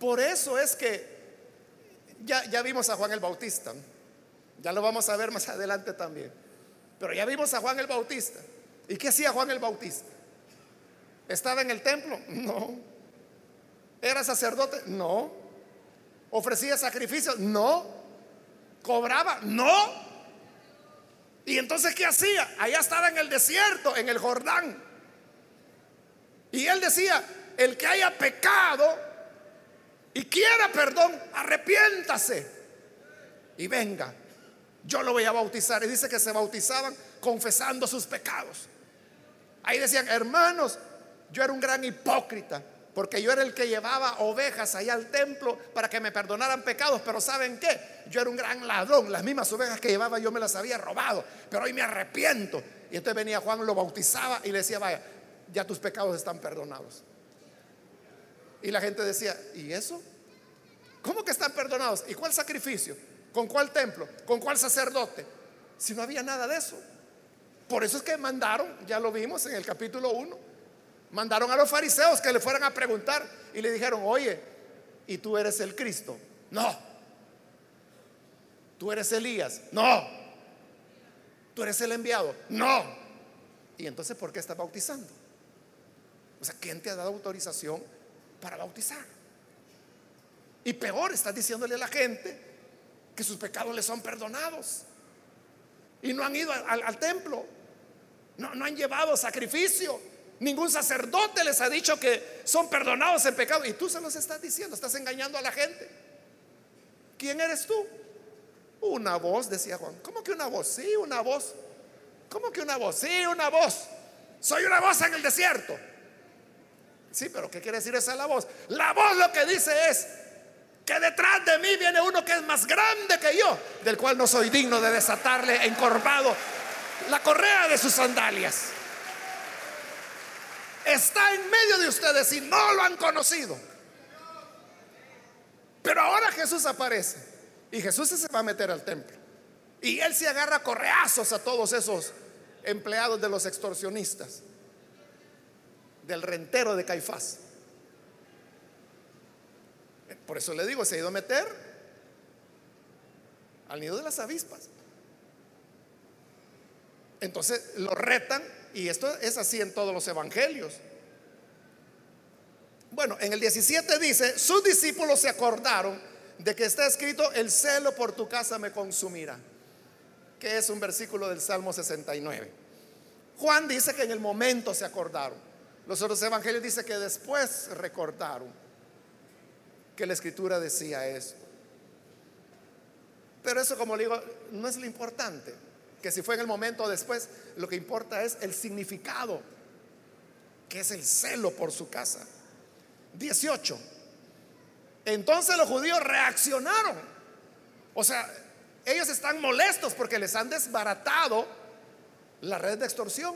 Por eso es que ya, ya vimos a Juan el Bautista, ya lo vamos a ver más adelante también, pero ya vimos a Juan el Bautista. ¿Y qué hacía Juan el Bautista? ¿Estaba en el templo? No. ¿Era sacerdote? No. ¿Ofrecía sacrificios? No. ¿Cobraba? No. ¿Y entonces qué hacía? Allá estaba en el desierto, en el Jordán. Y él decía, el que haya pecado y quiera perdón, arrepiéntase y venga. Yo lo voy a bautizar. Y dice que se bautizaban confesando sus pecados. Ahí decían, hermanos, yo era un gran hipócrita. Porque yo era el que llevaba ovejas allá al templo para que me perdonaran pecados. Pero ¿saben qué? Yo era un gran ladrón. Las mismas ovejas que llevaba yo me las había robado. Pero hoy me arrepiento. Y entonces venía Juan, lo bautizaba y le decía, vaya, ya tus pecados están perdonados. Y la gente decía, ¿y eso? ¿Cómo que están perdonados? ¿Y cuál sacrificio? ¿Con cuál templo? ¿Con cuál sacerdote? Si no había nada de eso. Por eso es que mandaron, ya lo vimos en el capítulo 1, mandaron a los fariseos que le fueran a preguntar y le dijeron, oye, ¿y tú eres el Cristo? No. ¿Tú eres Elías? No. ¿Tú eres el enviado? No. ¿Y entonces por qué estás bautizando? O sea, ¿quién te ha dado autorización para bautizar? Y peor, estás diciéndole a la gente que sus pecados les son perdonados. Y no han ido al, templo. No, no han llevado sacrificio. Ningún sacerdote les ha dicho que son perdonados en pecado. Y tú se los estás diciendo, estás engañando a la gente. ¿Quién eres tú? Una voz, decía Juan. ¿Cómo que una voz? Sí, una voz. ¿Cómo que una voz? Sí, una voz. Soy una voz en el desierto. Sí, pero ¿qué quiere decir esa la voz? La voz lo que dice es que detrás de mí viene uno que es más grande que yo, del cual no soy digno de desatarle encorvado la correa de sus sandalias. Está en medio de ustedes y no lo han conocido. Pero ahora Jesús aparece y Jesús se va a meter al templo. Y él se agarra correazos a todos esos empleados de los extorsionistas del rentero de Caifás. Por eso le digo, se ha ido a meter al nido de las avispas. Entonces lo retan y esto es así en todos los evangelios. Bueno, en el 17 dice, sus discípulos se acordaron de que está escrito, el celo por tu casa me consumirá, que es un versículo del Salmo 69. Juan dice que en el momento se acordaron. Los otros evangelios dicen que después recordaron que la escritura decía eso. Pero eso, como le digo, no es lo importante. Que si fue en el momento o después, lo que importa es el significado, que es el celo por su casa. 18. Entonces los judíos reaccionaron. O sea, ellos están molestos porque les han desbaratado la red de extorsión.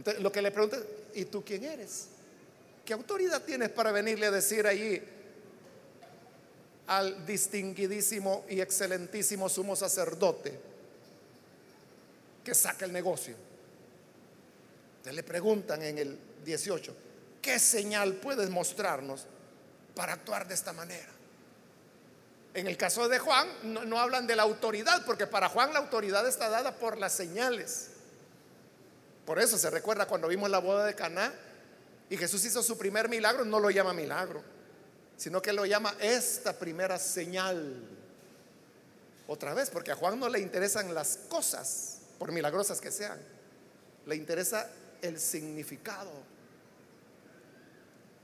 Entonces, lo que le pregunta, ¿y tú quién eres? ¿Qué autoridad tienes para venirle a decir allí al distinguidísimo y excelentísimo sumo sacerdote que saca el negocio? Entonces le preguntan en el 18, ¿qué señal puedes mostrarnos para actuar de esta manera? En el caso de Juan, no, no, hablan de la autoridad, porque para Juan la autoridad está dada por las señales. Por eso se recuerda cuando vimos la boda de Caná y Jesús hizo su primer milagro, no lo llama milagro, sino que lo llama esta primera señal. Otra vez, porque a Juan no le interesan las cosas, por milagrosas que sean, le interesa el significado,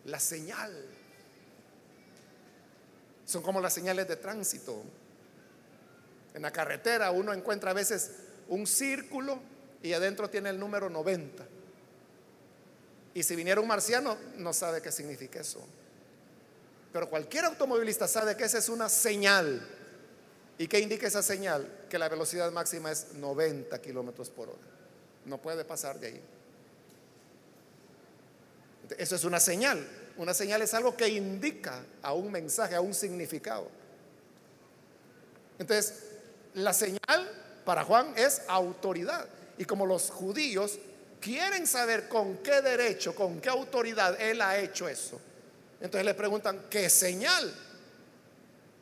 la señal. Son como las señales de tránsito. En la carretera uno encuentra a veces un círculo y adentro tiene el número 90. Y si viniera un marciano, no sabe qué significa eso. Pero cualquier automovilista sabe que esa es una señal. ¿Y qué indica esa señal? Que la velocidad máxima es 90 kilómetros por hora. No puede pasar de ahí. Eso es una señal. Una señal es algo que indica a un mensaje, a un significado. Entonces, la señal para Juan es autoridad. Y como los judíos quieren saber con qué derecho, con qué autoridad él ha hecho eso, entonces le preguntan, ¿qué señal?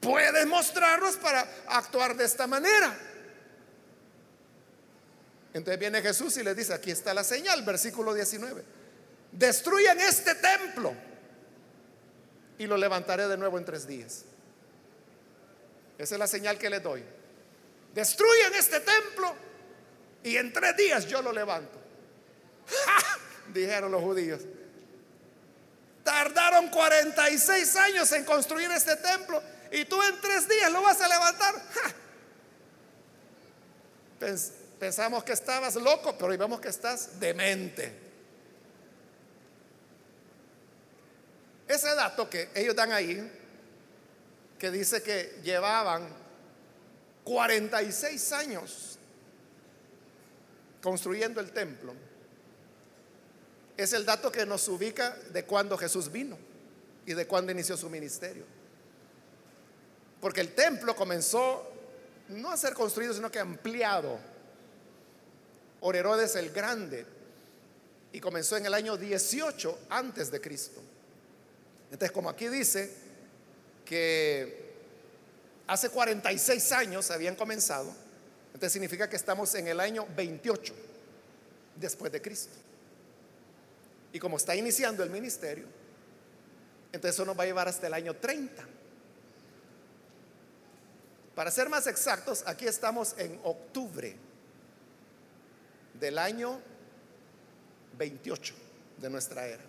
¿Puedes mostrarnos para actuar de esta manera? Entonces viene Jesús y le dice, aquí está la señal, versículo 19. Destruyan este templo y lo levantaré de nuevo en tres días. Esa es la señal que les doy. Destruyan este templo y en tres días yo lo levanto. Dijeron los judíos. Tardaron 46 años en construir este templo y tú en tres días lo vas a levantar. Pensamos que estabas loco, pero hoy vemos que estás demente. Ese dato que ellos dan ahí, que dice que llevaban 46 años construyendo el templo, es el dato que nos ubica de cuando Jesús vino y de cuando inició su ministerio. Porque el templo comenzó no a ser construido, sino que ampliado. Por Herodes el Grande. Y comenzó en el año 18 antes de Cristo. Entonces, como aquí dice que hace 46 años habían comenzado, entonces significa que estamos en el año 28 después de Cristo. Y como está iniciando el ministerio, entonces eso nos va a llevar hasta el año 30. Para ser más exactos, aquí estamos en octubre del año 28 de nuestra era.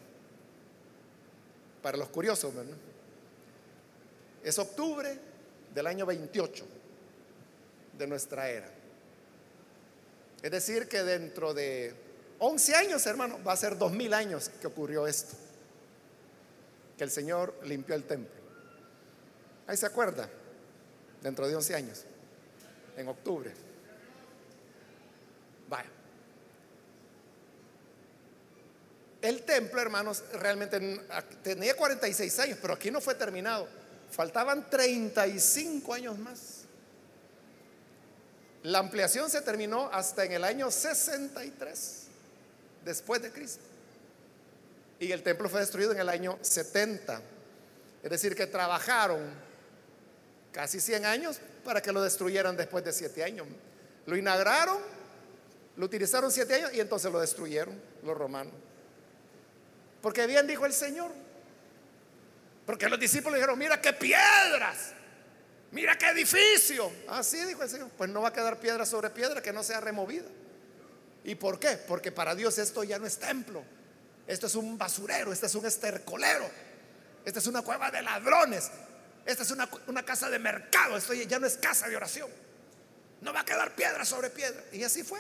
Para los curiosos, Es octubre del año 28 de nuestra era. Es decir, que dentro de 11 años, hermano, va a ser 2000 años que ocurrió esto. Que el Señor limpió el templo. Ahí se acuerda, dentro de 11 años, en octubre. Vaya. El templo, hermanos, realmente tenía 46 años, pero aquí no fue terminado. Faltaban 35 años más. La ampliación se terminó hasta en el año 63 después de Cristo. Y el templo fue destruido en el año 70. Es decir, que trabajaron casi 100 años para que lo destruyeran después de 7 años. Lo inauguraron, lo utilizaron 7 años y entonces lo destruyeron los romanos. Porque bien dijo el Señor. Porque los discípulos dijeron, mira qué piedras, mira qué edificio. Así dijo el Señor. Pues no va a quedar piedra sobre piedra que no sea removida. ¿Y por qué? Porque para Dios esto ya no es templo. Esto es un basurero, este es un estercolero, esta es una cueva de ladrones, esta es una, una, casa de mercado, esto ya no es casa de oración. No va a quedar piedra sobre piedra. Y así fue.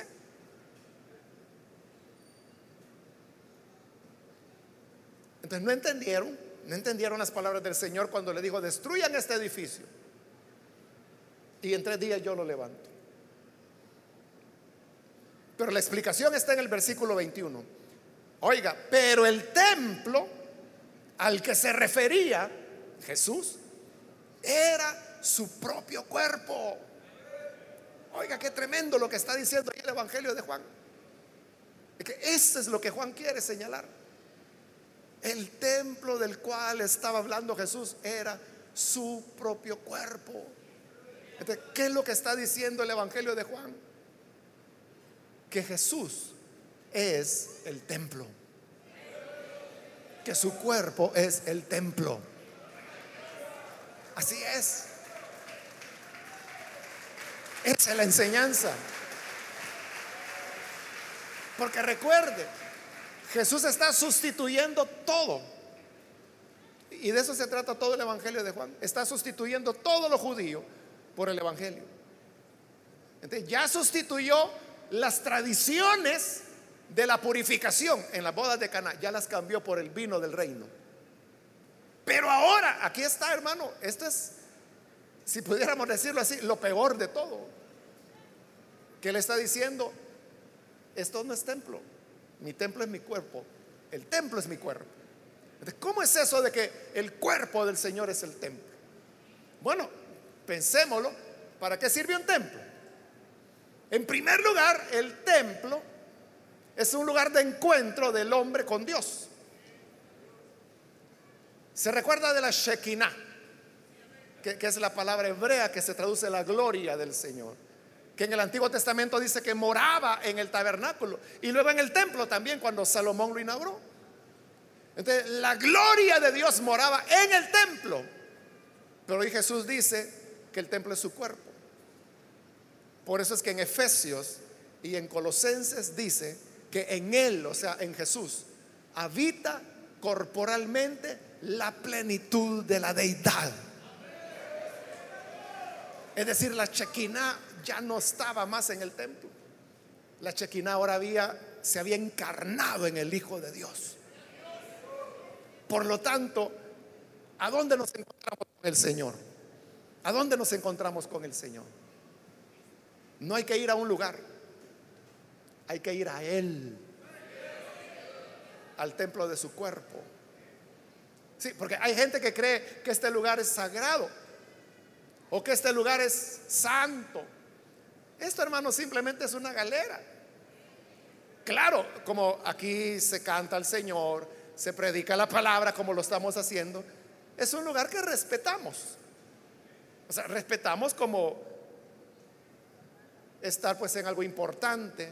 Entonces no entendieron, no entendieron las palabras del Señor cuando le dijo, destruyan este edificio. Y en tres días yo lo levanto. Pero la explicación está en el versículo 21. Oiga, pero el templo al que se refería Jesús era su propio cuerpo. Oiga, qué tremendo lo que está diciendo ahí el Evangelio de Juan. que eso es lo que Juan quiere señalar. El templo del cual estaba hablando Jesús era su propio cuerpo. ¿Qué es lo que está diciendo el Evangelio de Juan? que Jesús es el templo. Que su cuerpo es el templo. Así es. Esa es la enseñanza. Porque recuerde, Jesús está sustituyendo todo. Y de eso se trata todo el Evangelio de Juan. Está sustituyendo todo lo judío por el Evangelio. Entonces ya sustituyó las tradiciones de la purificación en las bodas de Cana ya las cambió por el vino del reino. Pero ahora, aquí está, hermano, esto es, si pudiéramos decirlo así, lo peor de todo. Que le está diciendo, esto no es templo, mi templo es mi cuerpo, el templo es mi cuerpo. ¿Cómo es eso de que el cuerpo del Señor es el templo? Bueno, pensémoslo ¿Para qué sirve un templo? En primer lugar, el templo es un lugar de encuentro del hombre con Dios. Se recuerda de la Shekinah, que, es la palabra hebrea que se traduce la gloria del Señor, que en el Antiguo Testamento dice que moraba en el tabernáculo y luego en el templo también cuando Salomón lo inauguró. Entonces, la gloria de Dios moraba en el templo, pero hoy Jesús dice que el templo es su cuerpo. Por eso es que en Efesios y en Colosenses dice que en Él, o sea, en Jesús, habita corporalmente la plenitud de la deidad. Es decir, la chequina ya no estaba más en el templo. La chequina ahora había, se había encarnado en el Hijo de Dios. Por lo tanto, ¿a dónde nos encontramos con el Señor? ¿A dónde nos encontramos con el Señor? No hay que ir a un lugar, hay que ir a Él, al templo de su cuerpo. Sí, porque hay gente que cree que este lugar es sagrado o que este lugar es santo. Esto, hermano, simplemente es una galera. Claro, como aquí se canta al Señor, se predica la palabra como lo estamos haciendo, es un lugar que respetamos. O sea, respetamos como estar pues en algo importante.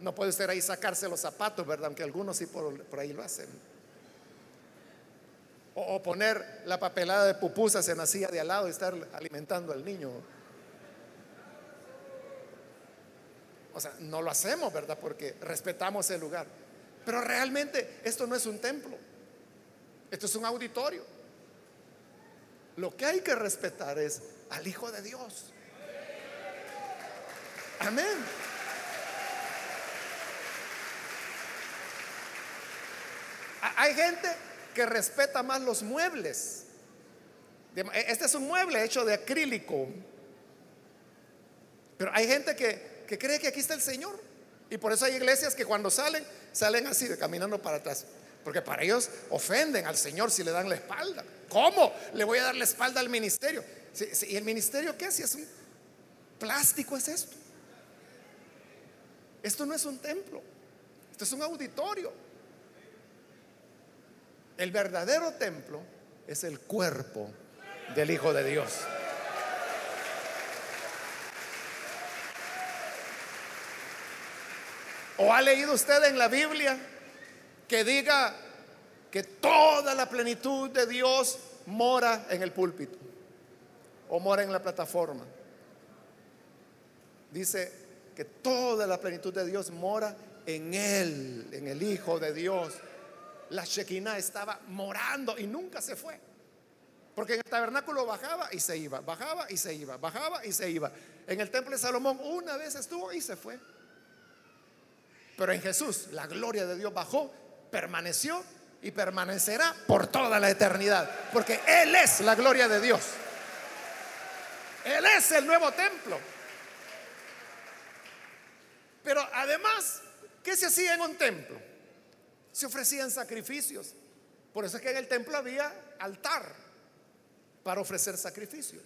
No puede usted ahí sacarse los zapatos, ¿verdad? Aunque algunos sí por, ahí lo hacen. O, poner la papelada de pupusas en la silla de al lado y estar alimentando al niño. O sea, no lo hacemos, ¿verdad? Porque respetamos el lugar. Pero realmente esto no es un templo. Esto es un auditorio. Lo que hay que respetar es al Hijo de Dios. Amén. Hay gente que respeta más los muebles. Este es un mueble hecho de acrílico. Pero hay gente que, que cree que aquí está el Señor. Y por eso hay iglesias que cuando salen, salen así, caminando para atrás. Porque para ellos ofenden al Señor si le dan la espalda. ¿Cómo le voy a dar la espalda al ministerio? ¿Y el ministerio qué? Si es un plástico es esto. Esto no es un templo, esto es un auditorio. El verdadero templo es el cuerpo del Hijo de Dios. ¿O ha leído usted en la Biblia que diga que toda la plenitud de Dios mora en el púlpito o mora en la plataforma? Dice que toda la plenitud de Dios mora en Él, en el Hijo de Dios. La Shekinah estaba morando y nunca se fue. Porque en el tabernáculo bajaba y se iba, bajaba y se iba, bajaba y se iba. En el templo de Salomón una vez estuvo y se fue. Pero en Jesús la gloria de Dios bajó, permaneció y permanecerá por toda la eternidad. Porque Él es la gloria de Dios. Él es el nuevo templo. Pero además, ¿qué se hacía en un templo? Se ofrecían sacrificios. Por eso es que en el templo había altar para ofrecer sacrificio.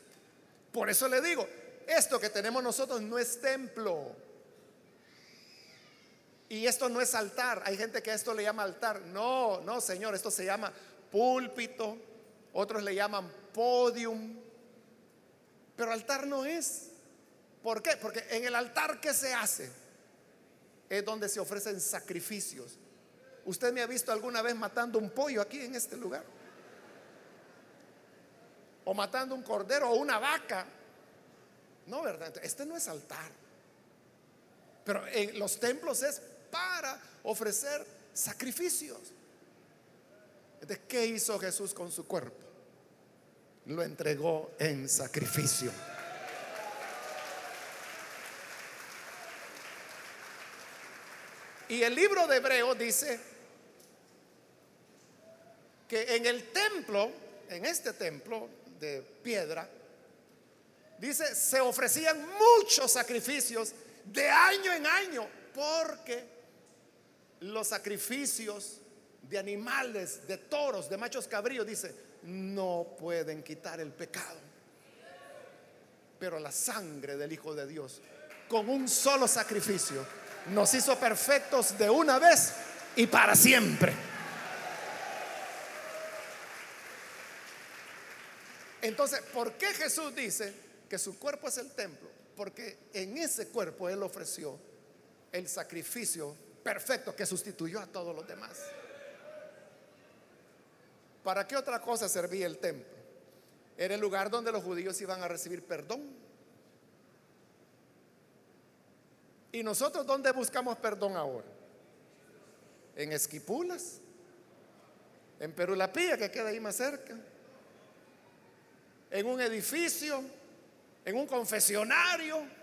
Por eso le digo, esto que tenemos nosotros no es templo. Y esto no es altar. Hay gente que a esto le llama altar. No, no, Señor, esto se llama púlpito. Otros le llaman podium. Pero altar no es. ¿Por qué? Porque en el altar, ¿qué se hace? es donde se ofrecen sacrificios. ¿Usted me ha visto alguna vez matando un pollo aquí en este lugar? O matando un cordero o una vaca. No, ¿verdad? Este no es altar. Pero en los templos es para ofrecer sacrificios. ¿De qué hizo Jesús con su cuerpo? Lo entregó en sacrificio. Y el libro de Hebreo dice que en el templo, en este templo de piedra, dice, se ofrecían muchos sacrificios de año en año, porque los sacrificios de animales, de toros, de machos cabríos, dice, no pueden quitar el pecado. Pero la sangre del Hijo de Dios, con un solo sacrificio, nos hizo perfectos de una vez y para siempre. Entonces, ¿por qué Jesús dice que su cuerpo es el templo? Porque en ese cuerpo Él ofreció el sacrificio perfecto que sustituyó a todos los demás. ¿Para qué otra cosa servía el templo? Era el lugar donde los judíos iban a recibir perdón. ¿Y nosotros dónde buscamos perdón ahora? En Esquipulas, en Perulapía, que queda ahí más cerca, en un edificio, en un confesionario.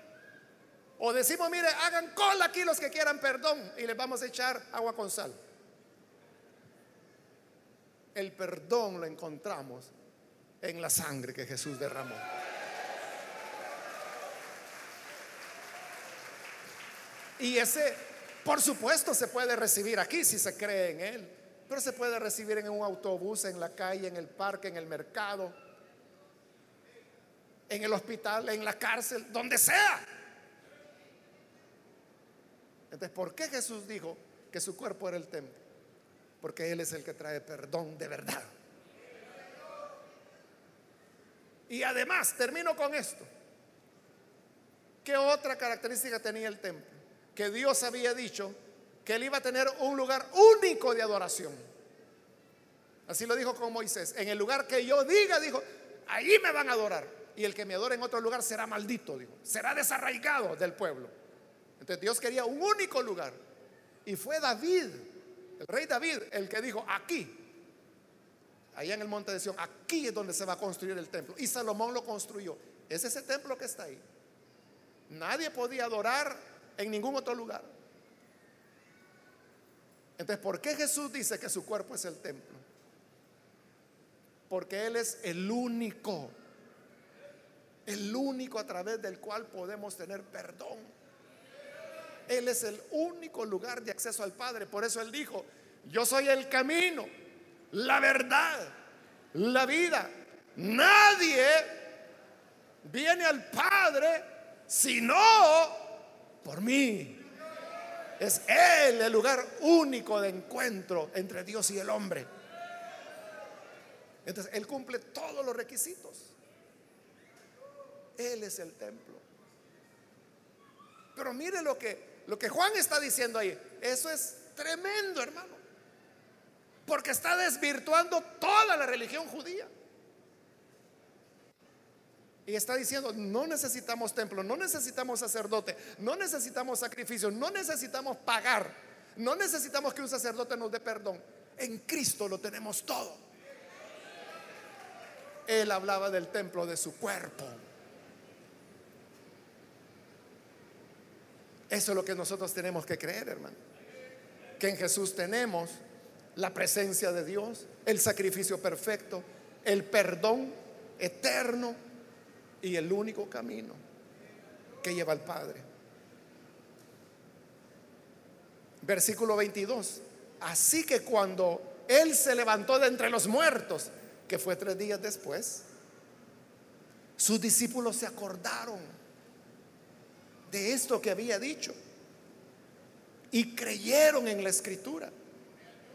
O decimos, mire, hagan cola aquí los que quieran perdón y les vamos a echar agua con sal. El perdón lo encontramos en la sangre que Jesús derramó. Y ese, por supuesto, se puede recibir aquí si se cree en Él, pero se puede recibir en un autobús, en la calle, en el parque, en el mercado, en el hospital, en la cárcel, donde sea. Entonces, ¿por qué Jesús dijo que su cuerpo era el templo? Porque Él es el que trae perdón de verdad. Y además, termino con esto. ¿Qué otra característica tenía el templo? Que Dios había dicho que Él iba a tener un lugar único de adoración. Así lo dijo con Moisés. En el lugar que yo diga, dijo, allí me van a adorar. Y el que me adore en otro lugar será maldito, dijo. Será desarraigado del pueblo. Entonces Dios quería un único lugar. Y fue David el rey David, el que dijo, aquí, allá en el monte de Sion, aquí es donde se va a construir el templo. Y Salomón lo construyó. Es ese templo que está ahí. Nadie podía adorar en ningún otro lugar. Entonces, ¿por qué Jesús dice que su cuerpo es el templo? Porque Él es el único, el único a través del cual podemos tener perdón. Él es el único lugar de acceso al Padre. Por eso Él dijo, yo soy el camino, la verdad, la vida. Nadie viene al Padre sino por mí. Es Él el lugar único de encuentro entre Dios y el hombre. Entonces, Él cumple todos los requisitos. Él es el templo. Pero mire lo que lo que Juan está diciendo ahí, eso es tremendo, hermano. Porque está desvirtuando toda la religión judía. Y está diciendo, no necesitamos templo, no necesitamos sacerdote, no necesitamos sacrificio, no necesitamos pagar, no necesitamos que un sacerdote nos dé perdón. En Cristo lo tenemos todo. Él hablaba del templo de su cuerpo. Eso es lo que nosotros tenemos que creer, hermano. Que en Jesús tenemos la presencia de Dios, el sacrificio perfecto, el perdón eterno y el único camino que lleva al Padre. Versículo 22. Así que cuando Él se levantó de entre los muertos, que fue tres días después, sus discípulos se acordaron esto que había dicho. Y creyeron en la escritura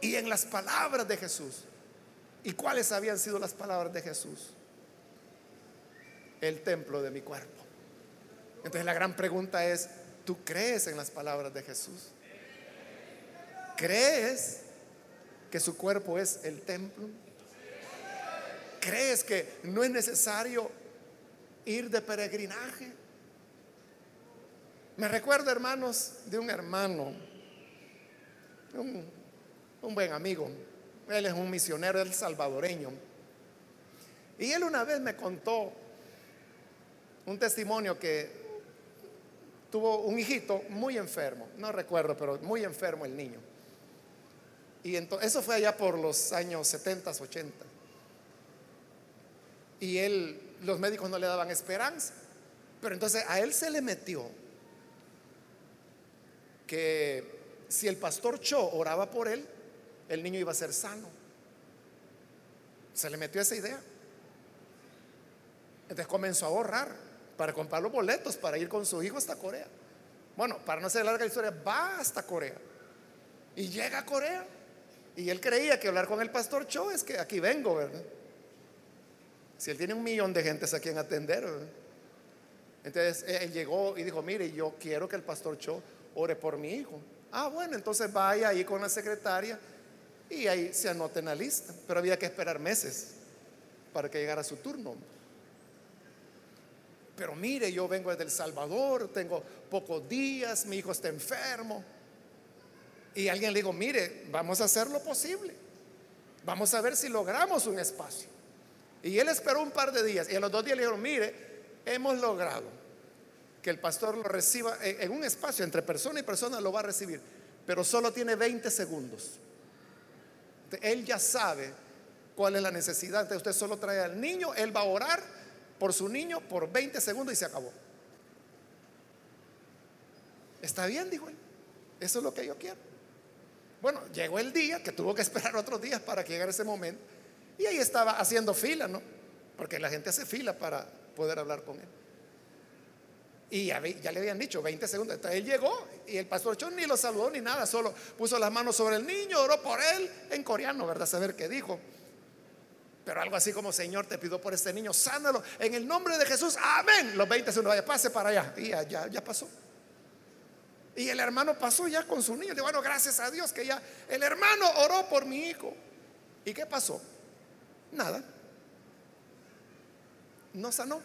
y en las palabras de Jesús. ¿Y cuáles habían sido las palabras de Jesús? El templo de mi cuerpo. Entonces la gran pregunta es, ¿tú crees en las palabras de Jesús? ¿Crees que su cuerpo es el templo? ¿Crees que no es necesario ir de peregrinaje? Me recuerdo, hermanos, de un hermano, un, buen amigo. Él es un misionero, el salvadoreño. Y él una vez me contó un testimonio que tuvo un hijito muy enfermo, no recuerdo, pero muy enfermo el niño. Y entonces, eso fue allá por los años 70, 80. Y él, los médicos no le daban esperanza. Pero entonces a él se le metió que si el pastor Cho oraba por él, el niño iba a ser sano. Se le metió esa idea. Entonces comenzó a ahorrar para comprar los boletos para ir con su hijo hasta Corea. Bueno, para no hacer larga historia, va hasta Corea. Y llega a Corea. Y él creía que hablar con el pastor Cho es que aquí vengo, ¿verdad? Si él tiene un millón de gentes a quien atender, Entonces él llegó y dijo, mire, yo quiero que el pastor Cho ore por mi hijo. Ah, bueno, entonces vaya ahí con la secretaria y ahí se anota en la lista. Pero había que esperar meses para que llegara su turno. Pero mire, yo vengo desde El Salvador, tengo pocos días, mi hijo está enfermo. Y alguien le dijo, mire, vamos a hacer lo posible. Vamos a ver si logramos un espacio. Y él esperó un par de días. Y a los dos días le dijeron, mire, hemos logrado que el pastor lo reciba en un espacio entre persona y persona, lo va a recibir. Pero solo tiene 20 segundos. Él ya sabe cuál es la necesidad. Entonces usted solo trae al niño, él va a orar por su niño por 20 segundos y se acabó. Está bien, dijo él. Eso es lo que yo quiero. Bueno, llegó el día que tuvo que esperar otros días para que llegara ese momento. Y ahí estaba haciendo fila, ¿no? Porque la gente hace fila para poder hablar con él. Y ya, le habían dicho 20 segundos. Entonces él llegó y el pastor Chon ni lo saludó ni nada, solo puso las manos sobre el niño, oró por él en coreano, ¿verdad? Saber qué dijo. Pero algo así como, Señor, te pido por este niño, sánalo en el nombre de Jesús, amén. Los 20 segundos, vaya, pase para allá. Y ya, ya, ya pasó. Y el hermano pasó ya con su niño. Dijo, bueno, gracias a Dios que ya el hermano oró por mi hijo. ¿Y qué pasó? Nada. No sanó.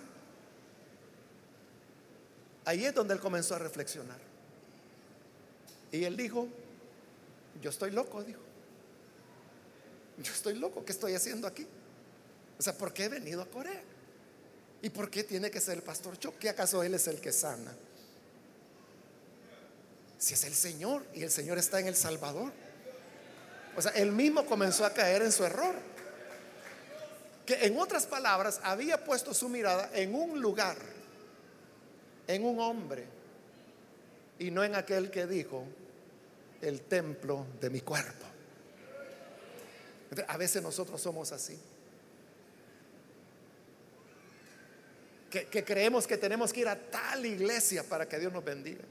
Ahí es donde él comenzó a reflexionar. Y él dijo, yo estoy loco, dijo. Yo estoy loco, ¿qué estoy haciendo aquí? O sea, ¿por qué he venido a Corea? ¿Y por qué tiene que ser el pastor Cho? ¿Qué acaso él es el que sana? Si es el Señor y el Señor está en El Salvador. O sea, él mismo comenzó a caer en su error. Que en otras palabras había puesto su mirada en un lugar, en un hombre, y no en aquel que dijo, el templo de mi cuerpo. A veces nosotros somos así. Que, creemos que tenemos que ir a tal iglesia para que Dios nos bendiga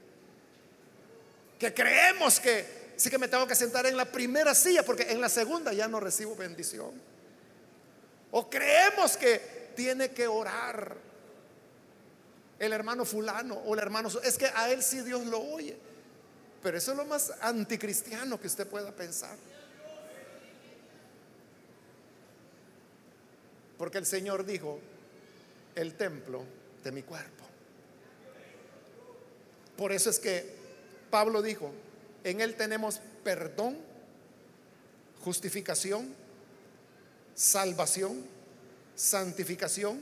que creemos que sí que me tengo que sentar en la primera silla porque en la segunda ya no recibo bendición. O creemos que tiene que orar el hermano fulano o el hermano... Es que a él sí Dios lo oye. Pero eso es lo más anticristiano que usted pueda pensar. Porque el Señor dijo, el templo de mi cuerpo. Por eso es que Pablo dijo, en Él tenemos perdón, justificación, salvación, santificación.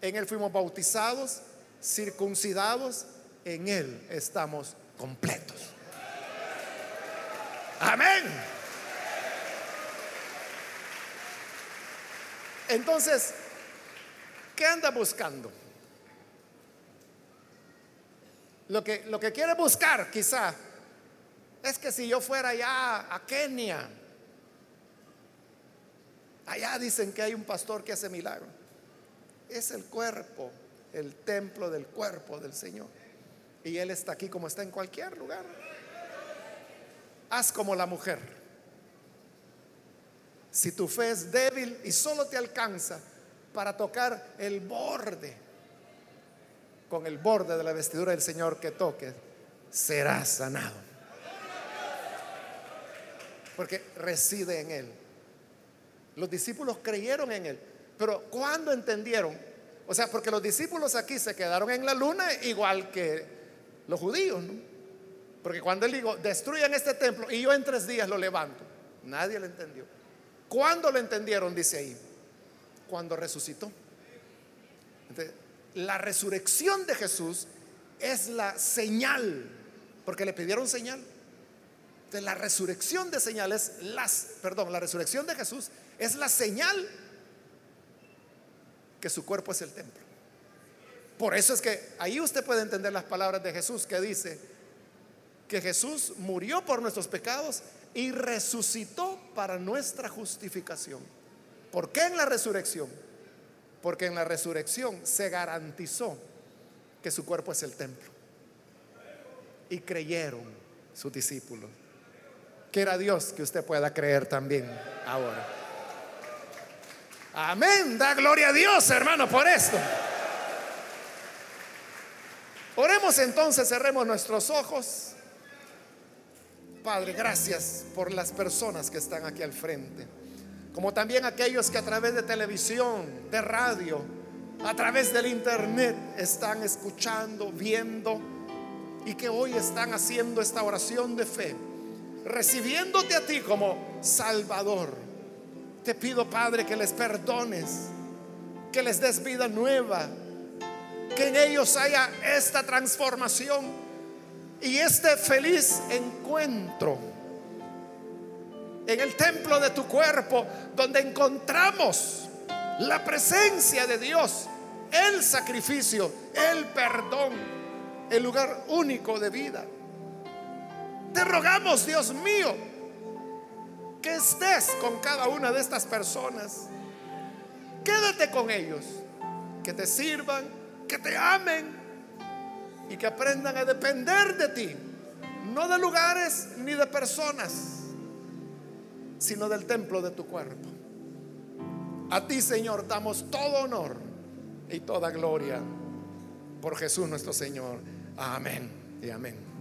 En Él fuimos bautizados, circuncidados. En Él estamos completos. Amén. Entonces, ¿qué anda buscando? Lo que, lo que quiere buscar quizá es que si yo fuera allá a Kenia, allá dicen que hay un pastor que hace milagro. Es el cuerpo, el templo del cuerpo del Señor. Y Él está aquí como está en cualquier lugar. Haz como la mujer. Si tu fe es débil y solo te alcanza para tocar el borde con el borde de la vestidura del Señor que toque, será sanado. Porque reside en Él. Los discípulos creyeron en Él. Pero cuando entendieron? O sea, porque los discípulos aquí se quedaron en la luna igual que los judíos, Porque cuando Él dijo, destruyan este templo y yo en tres días lo levanto, nadie lo entendió. ¿Cuándo lo entendieron? Dice ahí, cuando resucitó. Entonces, la resurrección de Jesús es la señal, porque le pidieron señal. De la resurrección de señales, las, perdón, la resurrección de Jesús es la señal que su cuerpo es el templo. Por eso es que ahí usted puede entender las palabras de Jesús que dice que Jesús murió por nuestros pecados y resucitó para nuestra justificación. ¿Por qué en la resurrección? Porque en la resurrección se garantizó que su cuerpo es el templo. Y creyeron sus discípulos. Quiera Dios que usted pueda creer también ahora. Amén. Da gloria a Dios, hermano, por esto. Oremos entonces, cerremos nuestros ojos. Padre, gracias por las personas que están aquí al frente, como también aquellos que a través de televisión, de radio, a través del internet están escuchando, viendo y que hoy están haciendo esta oración de fe, recibiéndote a ti como Salvador. Te pido, Padre, que les perdones, que les des vida nueva, que en ellos haya esta transformación y este feliz encuentro en el templo de tu cuerpo, donde encontramos la presencia de Dios, el sacrificio, el perdón, el lugar único de vida. Te rogamos, Dios mío, que estés con cada una de estas personas. Quédate con ellos, que te sirvan, que te amen y que aprendan a depender de ti, no de lugares ni de personas, sino del templo de tu cuerpo. A ti, Señor, damos todo honor y toda gloria por Jesús nuestro Señor. Amén y amén.